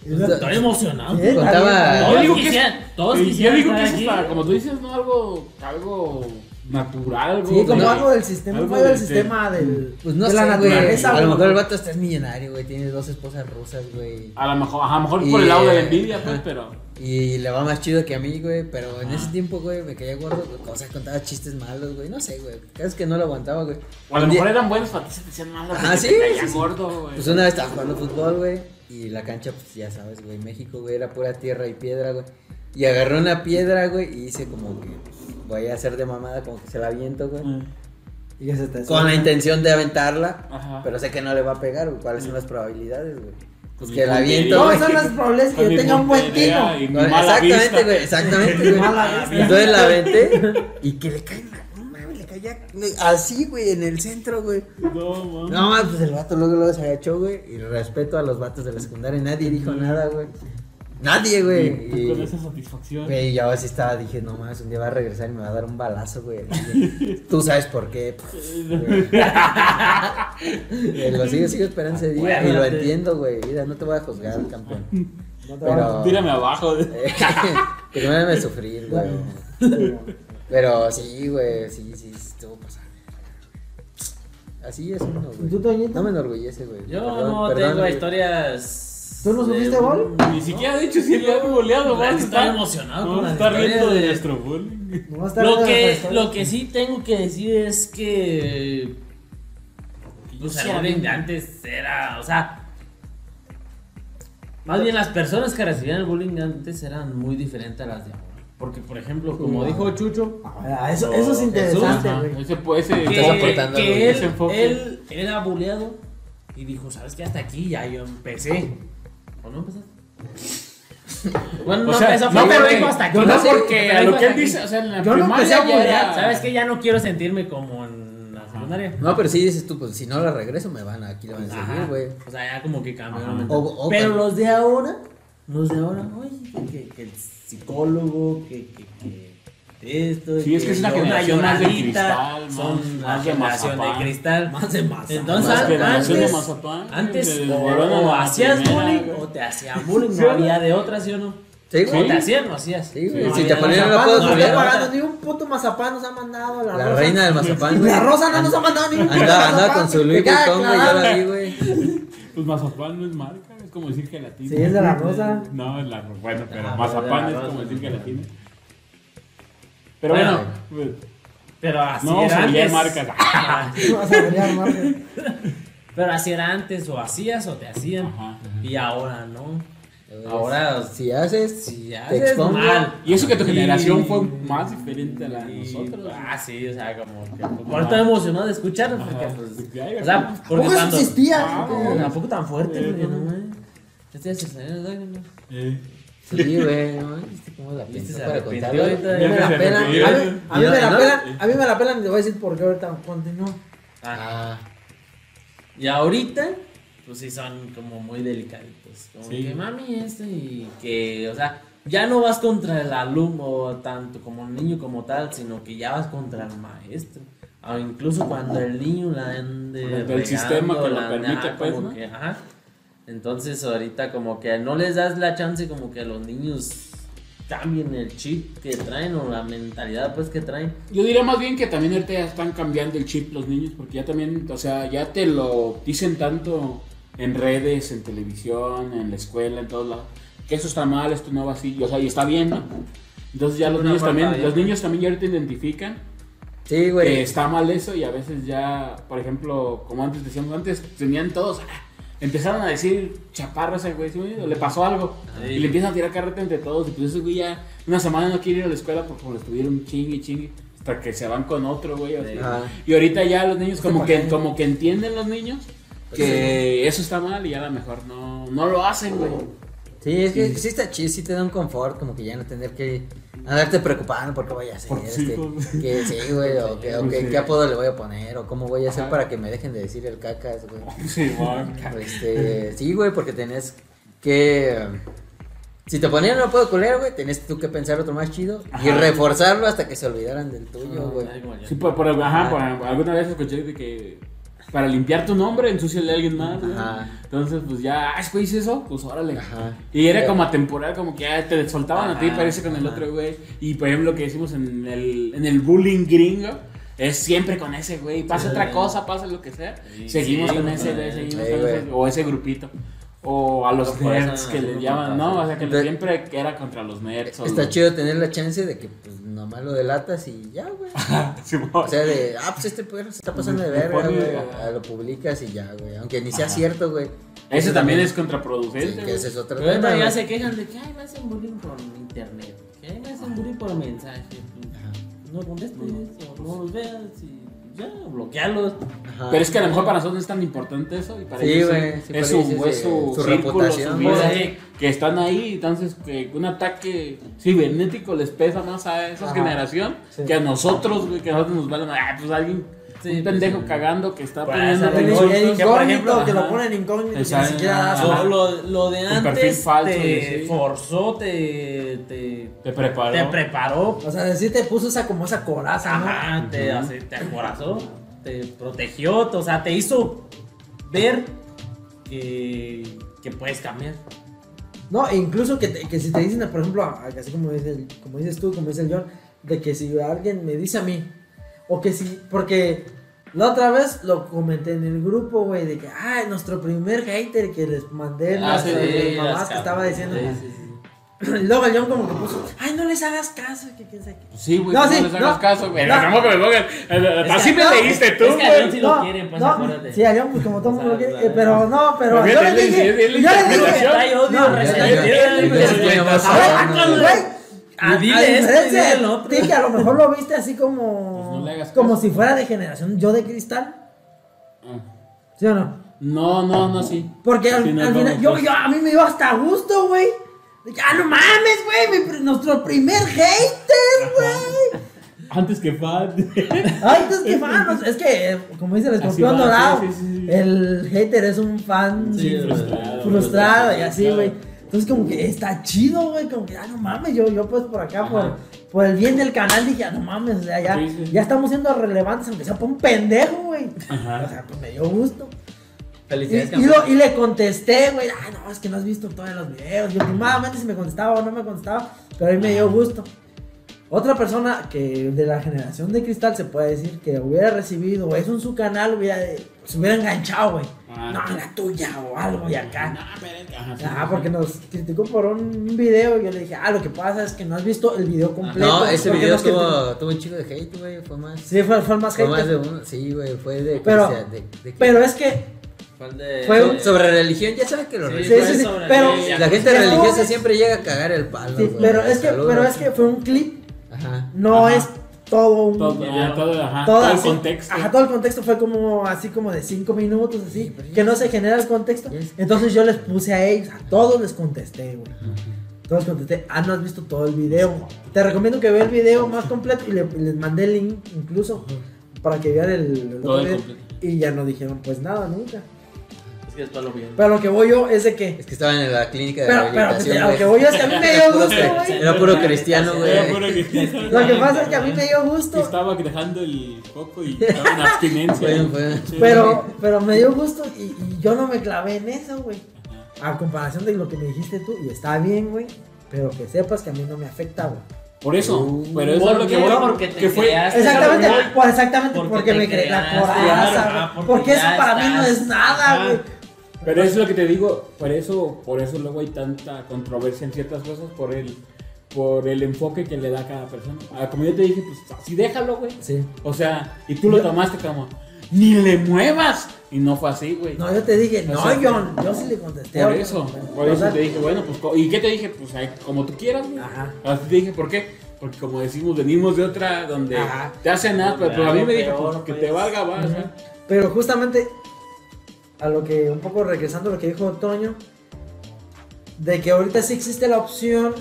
Speaker 1: Estoy emocionado.
Speaker 2: Contaba-
Speaker 3: digo que es-
Speaker 1: todos
Speaker 3: yo digo que es como tú dices, ¿no? Algo, algo natural, algo.
Speaker 4: Sí, como algo del sistema,
Speaker 3: algo
Speaker 4: del
Speaker 3: de-
Speaker 4: sistema del,
Speaker 2: Pues no
Speaker 4: de
Speaker 2: sé,
Speaker 4: la
Speaker 2: güey.
Speaker 4: naturaleza.
Speaker 2: A lo mejor el vato está es millonario, güey. Tiene dos esposas rusas, güey.
Speaker 3: A lo mejor, ajá, a lo mejor
Speaker 2: Y,
Speaker 3: por el lado de la *laughs* envidia, pues, pero.
Speaker 2: Y le va más chido que a mí, güey. Pero en ese tiempo, güey, me caía gordo. güey, O sea, contaba chistes malos, güey. No sé, güey. Cada vez que no lo aguantaba, güey.
Speaker 3: O a lo mejor eran buenos para ti, se te hacían malos.
Speaker 2: Ah, sí,
Speaker 3: te caía
Speaker 2: sí, sí.
Speaker 3: gordo, güey.
Speaker 2: Pues una vez estaba jugando fútbol, güey. Y la cancha, pues ya sabes, güey. México, güey, era pura tierra y piedra, güey. Y agarré una piedra, güey. Y hice como que. pues, voy a hacer de mamada, como que se la aviento, güey.
Speaker 3: Mm.
Speaker 4: Y que se te
Speaker 2: Con la intención de aventarla.
Speaker 3: Ajá.
Speaker 2: Pero sé que no le va a pegar, güey. ¿Cuáles son las probabilidades, güey? Pues que la aviento,
Speaker 4: No,
Speaker 2: güey.
Speaker 4: son las probabilidades que yo tenga un buen
Speaker 2: exactamente,
Speaker 3: vista.
Speaker 2: güey, exactamente, *laughs* güey. Entonces la aventé y que le cae mames, caía así, güey, en el centro, güey.
Speaker 3: No, man.
Speaker 2: No mames, pues el vato luego, luego se agachó, güey. Y respeto a los vatos de la secundaria. Nadie dijo nada, güey. Nadie, güey.
Speaker 3: Y con
Speaker 2: Y,
Speaker 3: esa satisfacción.
Speaker 2: güey, yo así estaba, dije, no mames, un día va a regresar y me va a dar un balazo, güey. Tú sabes por qué. güey. *laughs* Eh, Lo sigo, sigo esperando ese día. Y lo entiendo, güey. Mira, no te voy a juzgar, campeón.
Speaker 4: No te
Speaker 2: Pero-
Speaker 3: Tírame abajo. *laughs*
Speaker 2: Primero me sufrir, güey. *laughs* Pero sí, güey, sí, sí, estuvo pasando. Así es uno,
Speaker 4: ¿Y
Speaker 2: güey.
Speaker 4: tú, Toñito?
Speaker 2: No me enorgullece, güey.
Speaker 1: Yo
Speaker 2: Perdón,
Speaker 1: no
Speaker 2: perdón,
Speaker 1: tengo
Speaker 2: güey.
Speaker 1: historias.
Speaker 4: ¿Tú no
Speaker 1: de
Speaker 4: sufriste
Speaker 1: un-
Speaker 4: gol?
Speaker 3: Ni siquiera ha dicho si le han goleado, man.
Speaker 1: neta estoy emocionado
Speaker 3: No,
Speaker 1: con las
Speaker 3: está riendo de
Speaker 1: de-
Speaker 3: nuestro
Speaker 4: te
Speaker 1: Lo
Speaker 4: de
Speaker 1: que, lo que sí tengo que decir es que pues
Speaker 4: a
Speaker 1: bullying
Speaker 4: mí-
Speaker 1: de antes era, o sea. Más bien las personas que recibían el bullying de antes eran muy diferentes a las de ahora. Porque, por ejemplo, como dijo Chucho,
Speaker 4: Ah, Eso, eso es interesante,
Speaker 3: ese, ese,
Speaker 1: que, que
Speaker 2: algo,
Speaker 1: él,
Speaker 3: ese enfoque.
Speaker 1: él era bulleado y dijo, ¿sabes qué? Hasta aquí ya yo empecé. ¿O no empezaste? *laughs* Bueno,
Speaker 3: O
Speaker 1: no
Speaker 3: sea,
Speaker 1: empezó,
Speaker 3: no,
Speaker 1: pero dijo hasta aquí.
Speaker 3: no,
Speaker 1: No sé,
Speaker 3: porque a lo que él dice, o sea, en la
Speaker 4: Yo
Speaker 3: primaria ya era-
Speaker 1: ¿Sabes qué? Ya no quiero sentirme como en la secundaria.
Speaker 2: No, pero sí dices tú, pues si no la regreso me van a, aquí la van a seguir, güey.
Speaker 1: O sea, ya como que cambió.
Speaker 2: O- o-
Speaker 1: Pero los de ahora, los de ahora, oye, que, que el psicólogo, que, que, que esto.
Speaker 3: Sí, es que es una generación más de cristal, más-
Speaker 1: son la
Speaker 3: más de
Speaker 1: generación de
Speaker 3: mazapán.
Speaker 1: cristal.
Speaker 4: Más de masa.
Speaker 1: Entonces,
Speaker 2: Más
Speaker 3: generación de
Speaker 1: antes,
Speaker 3: mazapán,
Speaker 1: antes
Speaker 3: se
Speaker 1: o, o
Speaker 3: la
Speaker 1: hacías bullying o te hacían bullying,
Speaker 3: ¿Sí
Speaker 1: no
Speaker 3: no?
Speaker 1: había de otra, ¿sí o no?
Speaker 2: Sí,
Speaker 1: O
Speaker 2: güey.
Speaker 1: te hacían o hacías.
Speaker 2: Sí, güey.
Speaker 1: No
Speaker 2: si te
Speaker 1: de
Speaker 2: ponían no
Speaker 4: Mazapán
Speaker 2: puedo
Speaker 4: no
Speaker 1: había de
Speaker 4: pagando, ni un puto mazapán nos ha mandado la,
Speaker 2: La
Speaker 4: rosa.
Speaker 2: reina del mazapán, güey.
Speaker 4: La rosa no nos ha mandado ni un puto
Speaker 2: Andaba, andaba con su. Louis Vuitton, güey, yo la vi, güey.
Speaker 3: Pues mazapán no es marca, es como decir gelatina.
Speaker 4: Sí, es de la rosa.
Speaker 3: No, es la rosa. Bueno, pero
Speaker 1: Ah,
Speaker 3: mazapán es como decir gelatina. Pero
Speaker 1: Bueno.
Speaker 3: bueno, pues,
Speaker 1: Pero así
Speaker 3: no
Speaker 1: era antes.
Speaker 3: marcas.
Speaker 4: Vas a brillar más, güey.
Speaker 1: Pero así era antes, o hacías o te hacían.
Speaker 3: Ajá.
Speaker 1: Y ahora no. Ahora,
Speaker 2: si haces,
Speaker 1: si
Speaker 2: te
Speaker 1: haces
Speaker 2: expongo.
Speaker 1: mal.
Speaker 3: Y eso que tu generación fue más diferente a la de nosotros.
Speaker 1: Ah, sí, o sea, como que. Ahora estoy emocionado de escucharlo porque, pues. O sea, porque
Speaker 4: ¿Cómo
Speaker 1: cuando.
Speaker 4: existía?
Speaker 3: Ah,
Speaker 1: Eh, Tampoco tan fuerte,
Speaker 3: Eh,
Speaker 1: güey,
Speaker 3: no.
Speaker 1: Este es el ¿no?
Speaker 3: Eh,
Speaker 2: Sí, güey, no, ¿viste cómo la pensó para contarlo?
Speaker 1: ahorita.
Speaker 4: A mí me la pelan. A mí, a mí me la pelan. A mí me la pelan y te voy a decir por qué ahorita continúo.
Speaker 1: Ah,
Speaker 2: Ah,
Speaker 1: Y ahorita, pues sí son como muy delicaditos. Como
Speaker 3: Sí.
Speaker 1: que mami, esto y que, o sea, ya no vas contra el alumno tanto como el niño como tal, sino que ya vas contra el maestro. O incluso cuando el niño la ande
Speaker 3: Del
Speaker 1: regando,
Speaker 3: sistema que lo
Speaker 1: la ande-
Speaker 3: permite,
Speaker 1: ajá,
Speaker 3: pues,
Speaker 1: como
Speaker 3: ¿no?
Speaker 1: que, ajá. Entonces ahorita como que no les das la chance como que los niños cambien el chip que traen o la mentalidad pues que traen.
Speaker 3: Yo diría más bien que también ahorita ya están cambiando el chip los niños, porque ya también, o sea, ya te lo dicen tanto en redes, en televisión, en la escuela, en todos lados, que eso está mal, esto no va así, o sea, y está bien, ¿no? Entonces ya los niños también, los niños también ya ahorita identifican
Speaker 2: sí,
Speaker 3: que
Speaker 2: güey.
Speaker 3: está mal eso y a veces ya, por ejemplo, como antes decíamos, antes tenían todos, ah, empezaron a decir chaparro ese güey, ¿sí le pasó algo y le empiezan a tirar carreta entre todos y pues ese güey ya una semana no quiere ir a la escuela porque como le estuvieron chingue y chingue hasta que se van con otro güey. así. Y ahorita ya los niños como que, como que entienden los niños que eso está mal y ya a lo mejor no, no lo hacen, güey.
Speaker 2: Sí, es que sí está chido, sí te da un confort, como que ya no tener que andarte preocupando por qué voy a hacer,
Speaker 3: Por
Speaker 2: este, que sí, güey, o, que, o que-
Speaker 3: Sí.
Speaker 2: qué apodo le voy a poner, o cómo voy a hacer
Speaker 3: Ajá.
Speaker 2: para que me dejen de decir el cacas, güey.
Speaker 3: Sí, man. *laughs*
Speaker 2: Este, sí, güey, porque tenés que... Si te ponían no puedo culer, güey, tenés tú que pensar otro más chido y reforzarlo hasta que se olvidaran del tuyo, güey.
Speaker 1: Como ya.
Speaker 3: Sí, por, por- ajá, por- alguna vez escuché de que para limpiar tu nombre, ensuciale a alguien más.
Speaker 2: Ajá.
Speaker 3: Entonces, pues ya, ah, güey, hice eso, pues órale.
Speaker 2: Ajá.
Speaker 3: Y era como atemporal, como que ah, te soltaban a ti, parece con el otro güey. Y por ejemplo, lo que decimos en el, en el bullying gringo. Es siempre con ese güey. Pasa
Speaker 1: Sí.
Speaker 3: otra cosa, pasa lo que sea.
Speaker 1: Sí,
Speaker 3: seguimos
Speaker 1: sí,
Speaker 3: con ese güey, seguimos con ese, o ese grupito. O a los
Speaker 1: No, por
Speaker 3: nerds
Speaker 1: eso
Speaker 3: que
Speaker 1: no,
Speaker 3: le
Speaker 1: no
Speaker 3: llaman. ¿no? O sea, que
Speaker 2: Entonces-
Speaker 3: siempre que era contra los nerds. o
Speaker 2: Está
Speaker 3: los-
Speaker 2: chido tener la chance de que, pues, nomás lo delatas y ya, güey. *laughs*
Speaker 3: Simón.
Speaker 2: O sea, de, ah, pues este perro se está pasando de verga, güey. Lo publicas y ya, güey. Aunque ni sea
Speaker 3: Ajá.
Speaker 2: cierto, güey.
Speaker 3: Ese también es
Speaker 2: Sí,
Speaker 3: contraproducente.
Speaker 2: que
Speaker 3: güey.
Speaker 2: ese es otro
Speaker 1: Pero
Speaker 2: tema,
Speaker 1: ya se quejan de que ay, me hacen bullying por internet, que ay, me hacen bullying por mensaje. pues, No contestes o no los veas y ya, bloquealos.
Speaker 2: Ajá.
Speaker 3: Pero es que a lo mejor para nosotros no es tan importante eso y para
Speaker 2: Sí,
Speaker 3: ellos es,
Speaker 2: sí,
Speaker 3: es
Speaker 2: para
Speaker 3: su,
Speaker 2: es,
Speaker 3: su,
Speaker 2: su
Speaker 3: círculo,
Speaker 2: reputación,
Speaker 3: su vida, que están ahí, entonces que un ataque cibernético les pesa más a esa
Speaker 4: Ajá.
Speaker 3: generación
Speaker 4: Sí.
Speaker 3: que a nosotros, güey, que a nosotros nos vale más, ah, pues alguien,
Speaker 1: Sí,
Speaker 3: un
Speaker 1: pues,
Speaker 3: pendejo
Speaker 1: sí.
Speaker 3: cagando que está
Speaker 1: Pues,
Speaker 3: poniendo
Speaker 4: El, el
Speaker 1: que, por
Speaker 4: incógnito,
Speaker 1: ejemplo,
Speaker 4: que lo ponen incógnito, ni siquiera.
Speaker 1: Lo, lo, lo de antes
Speaker 3: falso,
Speaker 1: te
Speaker 3: sí.
Speaker 1: forzó, te, te,
Speaker 3: te preparó.
Speaker 1: te preparó,
Speaker 4: O sea, sí te puso esa como esa coraza, ¿no?
Speaker 1: ajá, te, hace- te acorazó, te protegió, o sea, te hizo ver que, que puedes cambiar.
Speaker 4: No, e incluso que, te- que si te dicen, por ejemplo, así como dices, como dices tú, como dice el John, de que si alguien me dice a mí, o que si, porque la otra vez lo comenté en el grupo, güey, de que, ah, nuestro primer hater que les mandé
Speaker 3: Ah,
Speaker 4: las
Speaker 3: sí,
Speaker 4: eh,
Speaker 3: sí,
Speaker 4: mamás
Speaker 1: las
Speaker 4: que estaba diciendo,
Speaker 1: sí, sí, sí.
Speaker 4: Y luego el John como que puso, ay, no les hagas caso, que quién sabe qué.
Speaker 3: Pues Sí, güey,
Speaker 4: No,
Speaker 3: no,
Speaker 4: sí,
Speaker 3: les hagas
Speaker 4: no,
Speaker 3: caso, güey.
Speaker 4: no.
Speaker 3: No, me pongan-
Speaker 1: Es
Speaker 3: Así
Speaker 1: que-
Speaker 3: me
Speaker 4: no,
Speaker 3: leíste tú,
Speaker 1: es que a
Speaker 3: güey.
Speaker 1: sí lo quieren, pues acuérdate.
Speaker 4: Sí, a John pues como todo el mundo lo quiere, eh, pero no, pero yo le dije, yo le dije,
Speaker 2: yo- yo-
Speaker 1: güey. Ah,
Speaker 4: a-
Speaker 1: dile
Speaker 4: a
Speaker 1: esto, dile el otro.
Speaker 4: que a lo mejor lo viste así como,
Speaker 3: Pues no le hagas
Speaker 4: como
Speaker 3: caso.
Speaker 4: si fuera de generación yo de cristal,
Speaker 3: Ah.
Speaker 4: ¿sí o no?
Speaker 3: No, no, no, sí.
Speaker 4: Porque al,
Speaker 3: Sí, no,
Speaker 4: al
Speaker 3: no,
Speaker 4: final,
Speaker 3: no,
Speaker 4: yo,
Speaker 3: pues.
Speaker 4: yo- a mí me dio hasta gusto, güey. Ya no mames, güey, nuestro primer hater, güey.
Speaker 3: Antes que fan. *laughs*
Speaker 4: Ay, pues qué fan, es que, como dice el escorpión dorado,
Speaker 3: sí, sí, sí.
Speaker 4: el hater es un fan
Speaker 1: Sí,
Speaker 3: frustrado.
Speaker 4: frustrado y así, güey. Entonces como que está chido, güey, como que, ah, no mames, yo, yo pues por acá,
Speaker 3: Ajá.
Speaker 4: por, por el bien del canal, dije, ah, no mames, o sea, ya,
Speaker 3: Sí, sí.
Speaker 4: ya estamos siendo relevantes, aunque sea por un pendejo, güey. O
Speaker 3: Ajá.
Speaker 4: sea, pues me dio gusto. Y,
Speaker 1: Felicidades,
Speaker 4: y lo-
Speaker 1: campeón.
Speaker 4: y le contesté, güey, ah, no, es que no has visto todos los videos. Y últimamente si me contestaba o no me contestaba, pero a mí me dio gusto. Otra persona que de la generación de cristal se puede decir que hubiera recibido eso en su canal, hubiera, se hubiera enganchado, güey.
Speaker 3: Ah.
Speaker 4: No, la tuya o algo y acá.
Speaker 3: No, espérate. Ajá, sí.
Speaker 4: Ah, porque nos criticó por un video y yo le dije, ah, lo que pasa es que no has visto el video completo.
Speaker 2: No, ese video tuvo, tuvo un chico de hate, güey. Fue más.
Speaker 4: Sí, fue, fue más
Speaker 2: Fue más de uno. Sí, güey. Fue de.
Speaker 4: Pero-
Speaker 2: de, de- de-
Speaker 4: Pero es que,
Speaker 1: ¿Cuál de-
Speaker 4: Fue un-
Speaker 1: de-
Speaker 2: Sobre religión, ya sabes que los
Speaker 1: Sí,
Speaker 4: sí,
Speaker 2: religiosos.
Speaker 4: sí, pero-.
Speaker 2: La gente
Speaker 4: Pero-
Speaker 2: religiosa siempre llega a cagar el palo.
Speaker 4: sí,
Speaker 2: güey.
Speaker 4: pero es que,
Speaker 2: Saludos.
Speaker 4: pero es que fue un clip,
Speaker 2: Ajá.
Speaker 4: no
Speaker 3: Ajá.
Speaker 4: es todo un
Speaker 3: Todo, todo, ajá,
Speaker 4: todo
Speaker 3: todo el
Speaker 4: así-
Speaker 3: contexto.
Speaker 4: Ajá, todo el contexto fue como así como de 5 minutos, así, que no se genera el contexto. Entonces yo les puse a ellos, a todos les contesté, güey. Todos les contesté, ah, no has visto todo el video. Te recomiendo que veas el video más completo y, le- les mandé el link incluso para que vean el, el
Speaker 3: Todo el
Speaker 4: video. Y ya no dijeron pues nada nunca.
Speaker 1: Es que después lo vi.
Speaker 4: Pero lo que voy yo es de que.
Speaker 2: Es que estaban en la clínica de
Speaker 4: Pero, pero
Speaker 2: rehabilitación.
Speaker 4: a lo que voy yo es que a mí me dio
Speaker 2: Era puro
Speaker 4: gusto, güey.
Speaker 2: Era puro cristiano,
Speaker 3: Era
Speaker 2: güey.
Speaker 3: puro que-
Speaker 4: Lo que pasa es que a mí me dio gusto.
Speaker 3: Estaba dejando el coco y estaba en abstinencia.
Speaker 4: Pero, pero me dio gusto y, y yo no me clavé en eso, güey. A comparación de lo que me dijiste tú, y está bien, güey. Pero que sepas que a mí no me afecta, güey.
Speaker 3: Por eso, pero eso
Speaker 1: ¿Por
Speaker 3: es lo que voy
Speaker 1: Porque te
Speaker 3: que fue
Speaker 1: creaste.
Speaker 4: Exactamente,
Speaker 1: Porque-
Speaker 4: pues exactamente
Speaker 1: porque
Speaker 4: me creé la coraza,
Speaker 1: ah, porque
Speaker 4: porque eso para mí no es nada, güey.
Speaker 3: Pero eso es lo que te digo, por eso, por eso luego hay tanta controversia en ciertas cosas por el, por el enfoque que le da a cada persona. Ah, como yo te dije, pues así déjalo, güey.
Speaker 4: Sí.
Speaker 3: O sea, y tú lo tomaste como, ni le muevas. Y no fue así, güey.
Speaker 4: No, yo te dije, no,
Speaker 3: O sea,
Speaker 4: John. Yo sí le contesté.
Speaker 3: Por eso, por eso te dije, bueno, pues, ¿y qué te dije? Pues como tú quieras, güey.
Speaker 4: Ajá.
Speaker 3: Así te dije, ¿por qué? Porque como decimos, venimos de otra donde
Speaker 4: Ajá.
Speaker 3: te hacen nada, pero, pero a mí me dijo,
Speaker 1: Peor,
Speaker 3: pues, que
Speaker 1: pues.
Speaker 3: te valga, va, o sea.
Speaker 4: Pero justamente a lo que, un poco regresando a lo que dijo Toño, de que ahorita sí existe la opción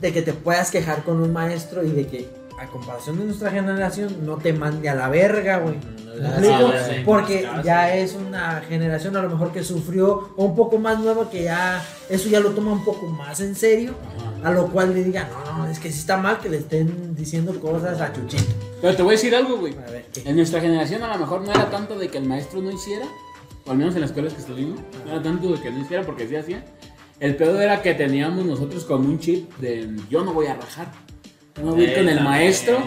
Speaker 4: de que te puedas quejar con un maestro y de que a comparación de nuestra generación no te mande a la verga, güey. ¿Me
Speaker 2: Ah, sí, sí.
Speaker 4: Porque ya es una generación a lo mejor que sufrió o un poco más nueva que ya eso ya lo toma un poco más en serio. A lo cual le digan, no, no, es que sí está mal que le estén diciendo cosas a Chuchito.
Speaker 3: Pero te voy a decir algo, güey. En nuestra generación a lo mejor no era tanto de que el maestro no hiciera, o al menos en las escuelas que estuvimos, no era tanto de que no hiciera porque sí hacía. El pedo era que teníamos nosotros como un chip de yo no voy a rajar. No voy a ir con el maestro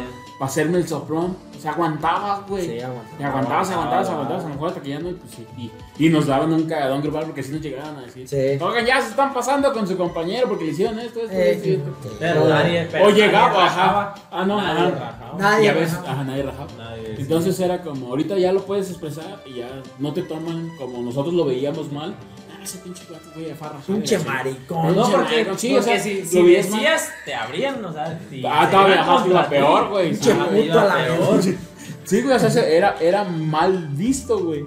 Speaker 3: para hacerme el soplón. O sea, aguantabas, güey.
Speaker 4: Sí, aguantaba.
Speaker 3: Y aguantabas, aguantabas, aguantabas, a lo mejor hasta que ya no, y pues sí. Y, y nos daban un cagadón grupal porque si nos llegaban a decir,
Speaker 4: Sí.
Speaker 3: oigan, ya se están pasando con su compañero porque le hicieron esto, esto,
Speaker 4: Eh,
Speaker 3: esto.
Speaker 1: Pero nadie. pero
Speaker 3: o
Speaker 1: nadie
Speaker 3: llegaba,
Speaker 1: rajaba.
Speaker 3: ajá. Ah, no,
Speaker 1: Nadie
Speaker 3: ajá.
Speaker 1: rajaba.
Speaker 4: Nadie
Speaker 3: Y a veces, ajá, nadie rajaba.
Speaker 1: Nadie, sí.
Speaker 3: Entonces era como, ahorita ya lo puedes expresar y ya no te toman como nosotros lo veíamos mal. Ese pinche gato, güey, farra.
Speaker 4: Pinche maricón.
Speaker 1: No, porque,
Speaker 3: maricón, sí,
Speaker 1: porque
Speaker 3: o sea,
Speaker 1: si,
Speaker 3: lo
Speaker 1: si decías, te abrían, o sea. y
Speaker 3: Ah,
Speaker 1: se
Speaker 3: todavía,
Speaker 1: ti.
Speaker 3: peor, güey.
Speaker 4: Pinche
Speaker 3: Ajá.
Speaker 4: puto
Speaker 1: iba
Speaker 4: a la
Speaker 1: peor. *laughs*
Speaker 3: Sí, güey, o sea, se- era, era mal visto, güey.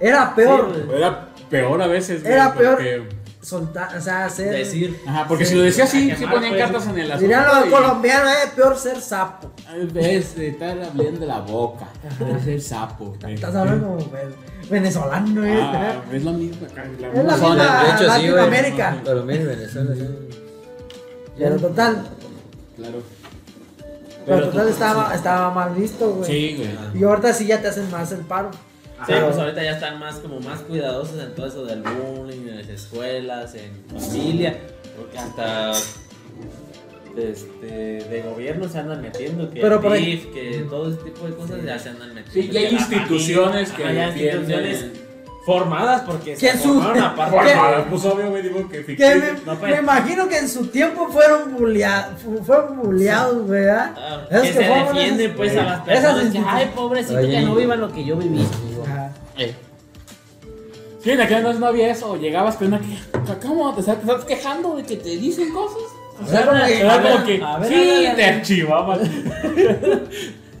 Speaker 4: Era peor.
Speaker 1: Sí, güey.
Speaker 3: Era peor a veces, güey.
Speaker 4: Era peor.
Speaker 3: porque-
Speaker 4: soltar, o sea, hacer.
Speaker 1: Decir.
Speaker 3: Ajá, porque
Speaker 4: Sí,
Speaker 3: si lo decía así,
Speaker 1: quemar,
Speaker 3: ponían
Speaker 1: pues.
Speaker 3: cartas en el asunto.
Speaker 4: Dirían los
Speaker 3: y-
Speaker 4: colombianos, eh, peor ser sapo.
Speaker 3: En vez de estar hablando de la boca, de ser sapo.
Speaker 4: Estás hablando como venezolano, eh.
Speaker 3: Ah, es lo mismo acá. La
Speaker 4: Es la
Speaker 3: misma
Speaker 4: misma-
Speaker 3: zona.
Speaker 2: De hecho, sí, güey.
Speaker 4: Latinoamérica.
Speaker 2: Colombia y Venezuela, sí.
Speaker 4: Pero total,
Speaker 3: Claro.
Speaker 4: pero total estaba, estaba mal visto, güey.
Speaker 3: Sí, güey.
Speaker 4: Y ahorita sí ya te hacen más el paro.
Speaker 1: Sí, pues ahorita ya están más como más cuidadosos en todo eso del bullying, en las escuelas, en familia, porque hasta este, de gobierno se andan metiendo, que
Speaker 4: Pero
Speaker 1: el
Speaker 4: por ahí-
Speaker 1: DIF, que todo ese tipo de cosas ya se andan metiendo.
Speaker 3: Sí, ya hay
Speaker 1: que la
Speaker 3: instituciones
Speaker 1: familia-
Speaker 3: que
Speaker 1: ajá, ya
Speaker 3: entienden.
Speaker 1: instituciones Formadas porque
Speaker 4: Que
Speaker 1: se
Speaker 4: su-
Speaker 1: formaron aparte.
Speaker 4: ¿Qué?
Speaker 3: Bueno, pues obvio, güey, digo que
Speaker 4: Que
Speaker 3: ficticio.
Speaker 4: me,
Speaker 1: No, pues.
Speaker 4: me imagino que en su tiempo fueron bulleados, fueron bulleados, ¿verdad?
Speaker 1: Ah,
Speaker 4: Esos
Speaker 1: que se defienden pues a las
Speaker 4: esas
Speaker 1: personas que,
Speaker 4: instituciones.
Speaker 1: ay, pobrecito,
Speaker 2: Oye,
Speaker 1: que no
Speaker 2: y-
Speaker 1: vivan lo que yo viví.
Speaker 4: Ajá.
Speaker 1: Eh,
Speaker 3: Sí, en aquel entonces no había eso. Llegabas con una que. ¿Cómo? ¿Te estás, te estás quejando de que te dicen cosas?
Speaker 4: O sea, como que-
Speaker 3: sí, te archivaban. *laughs*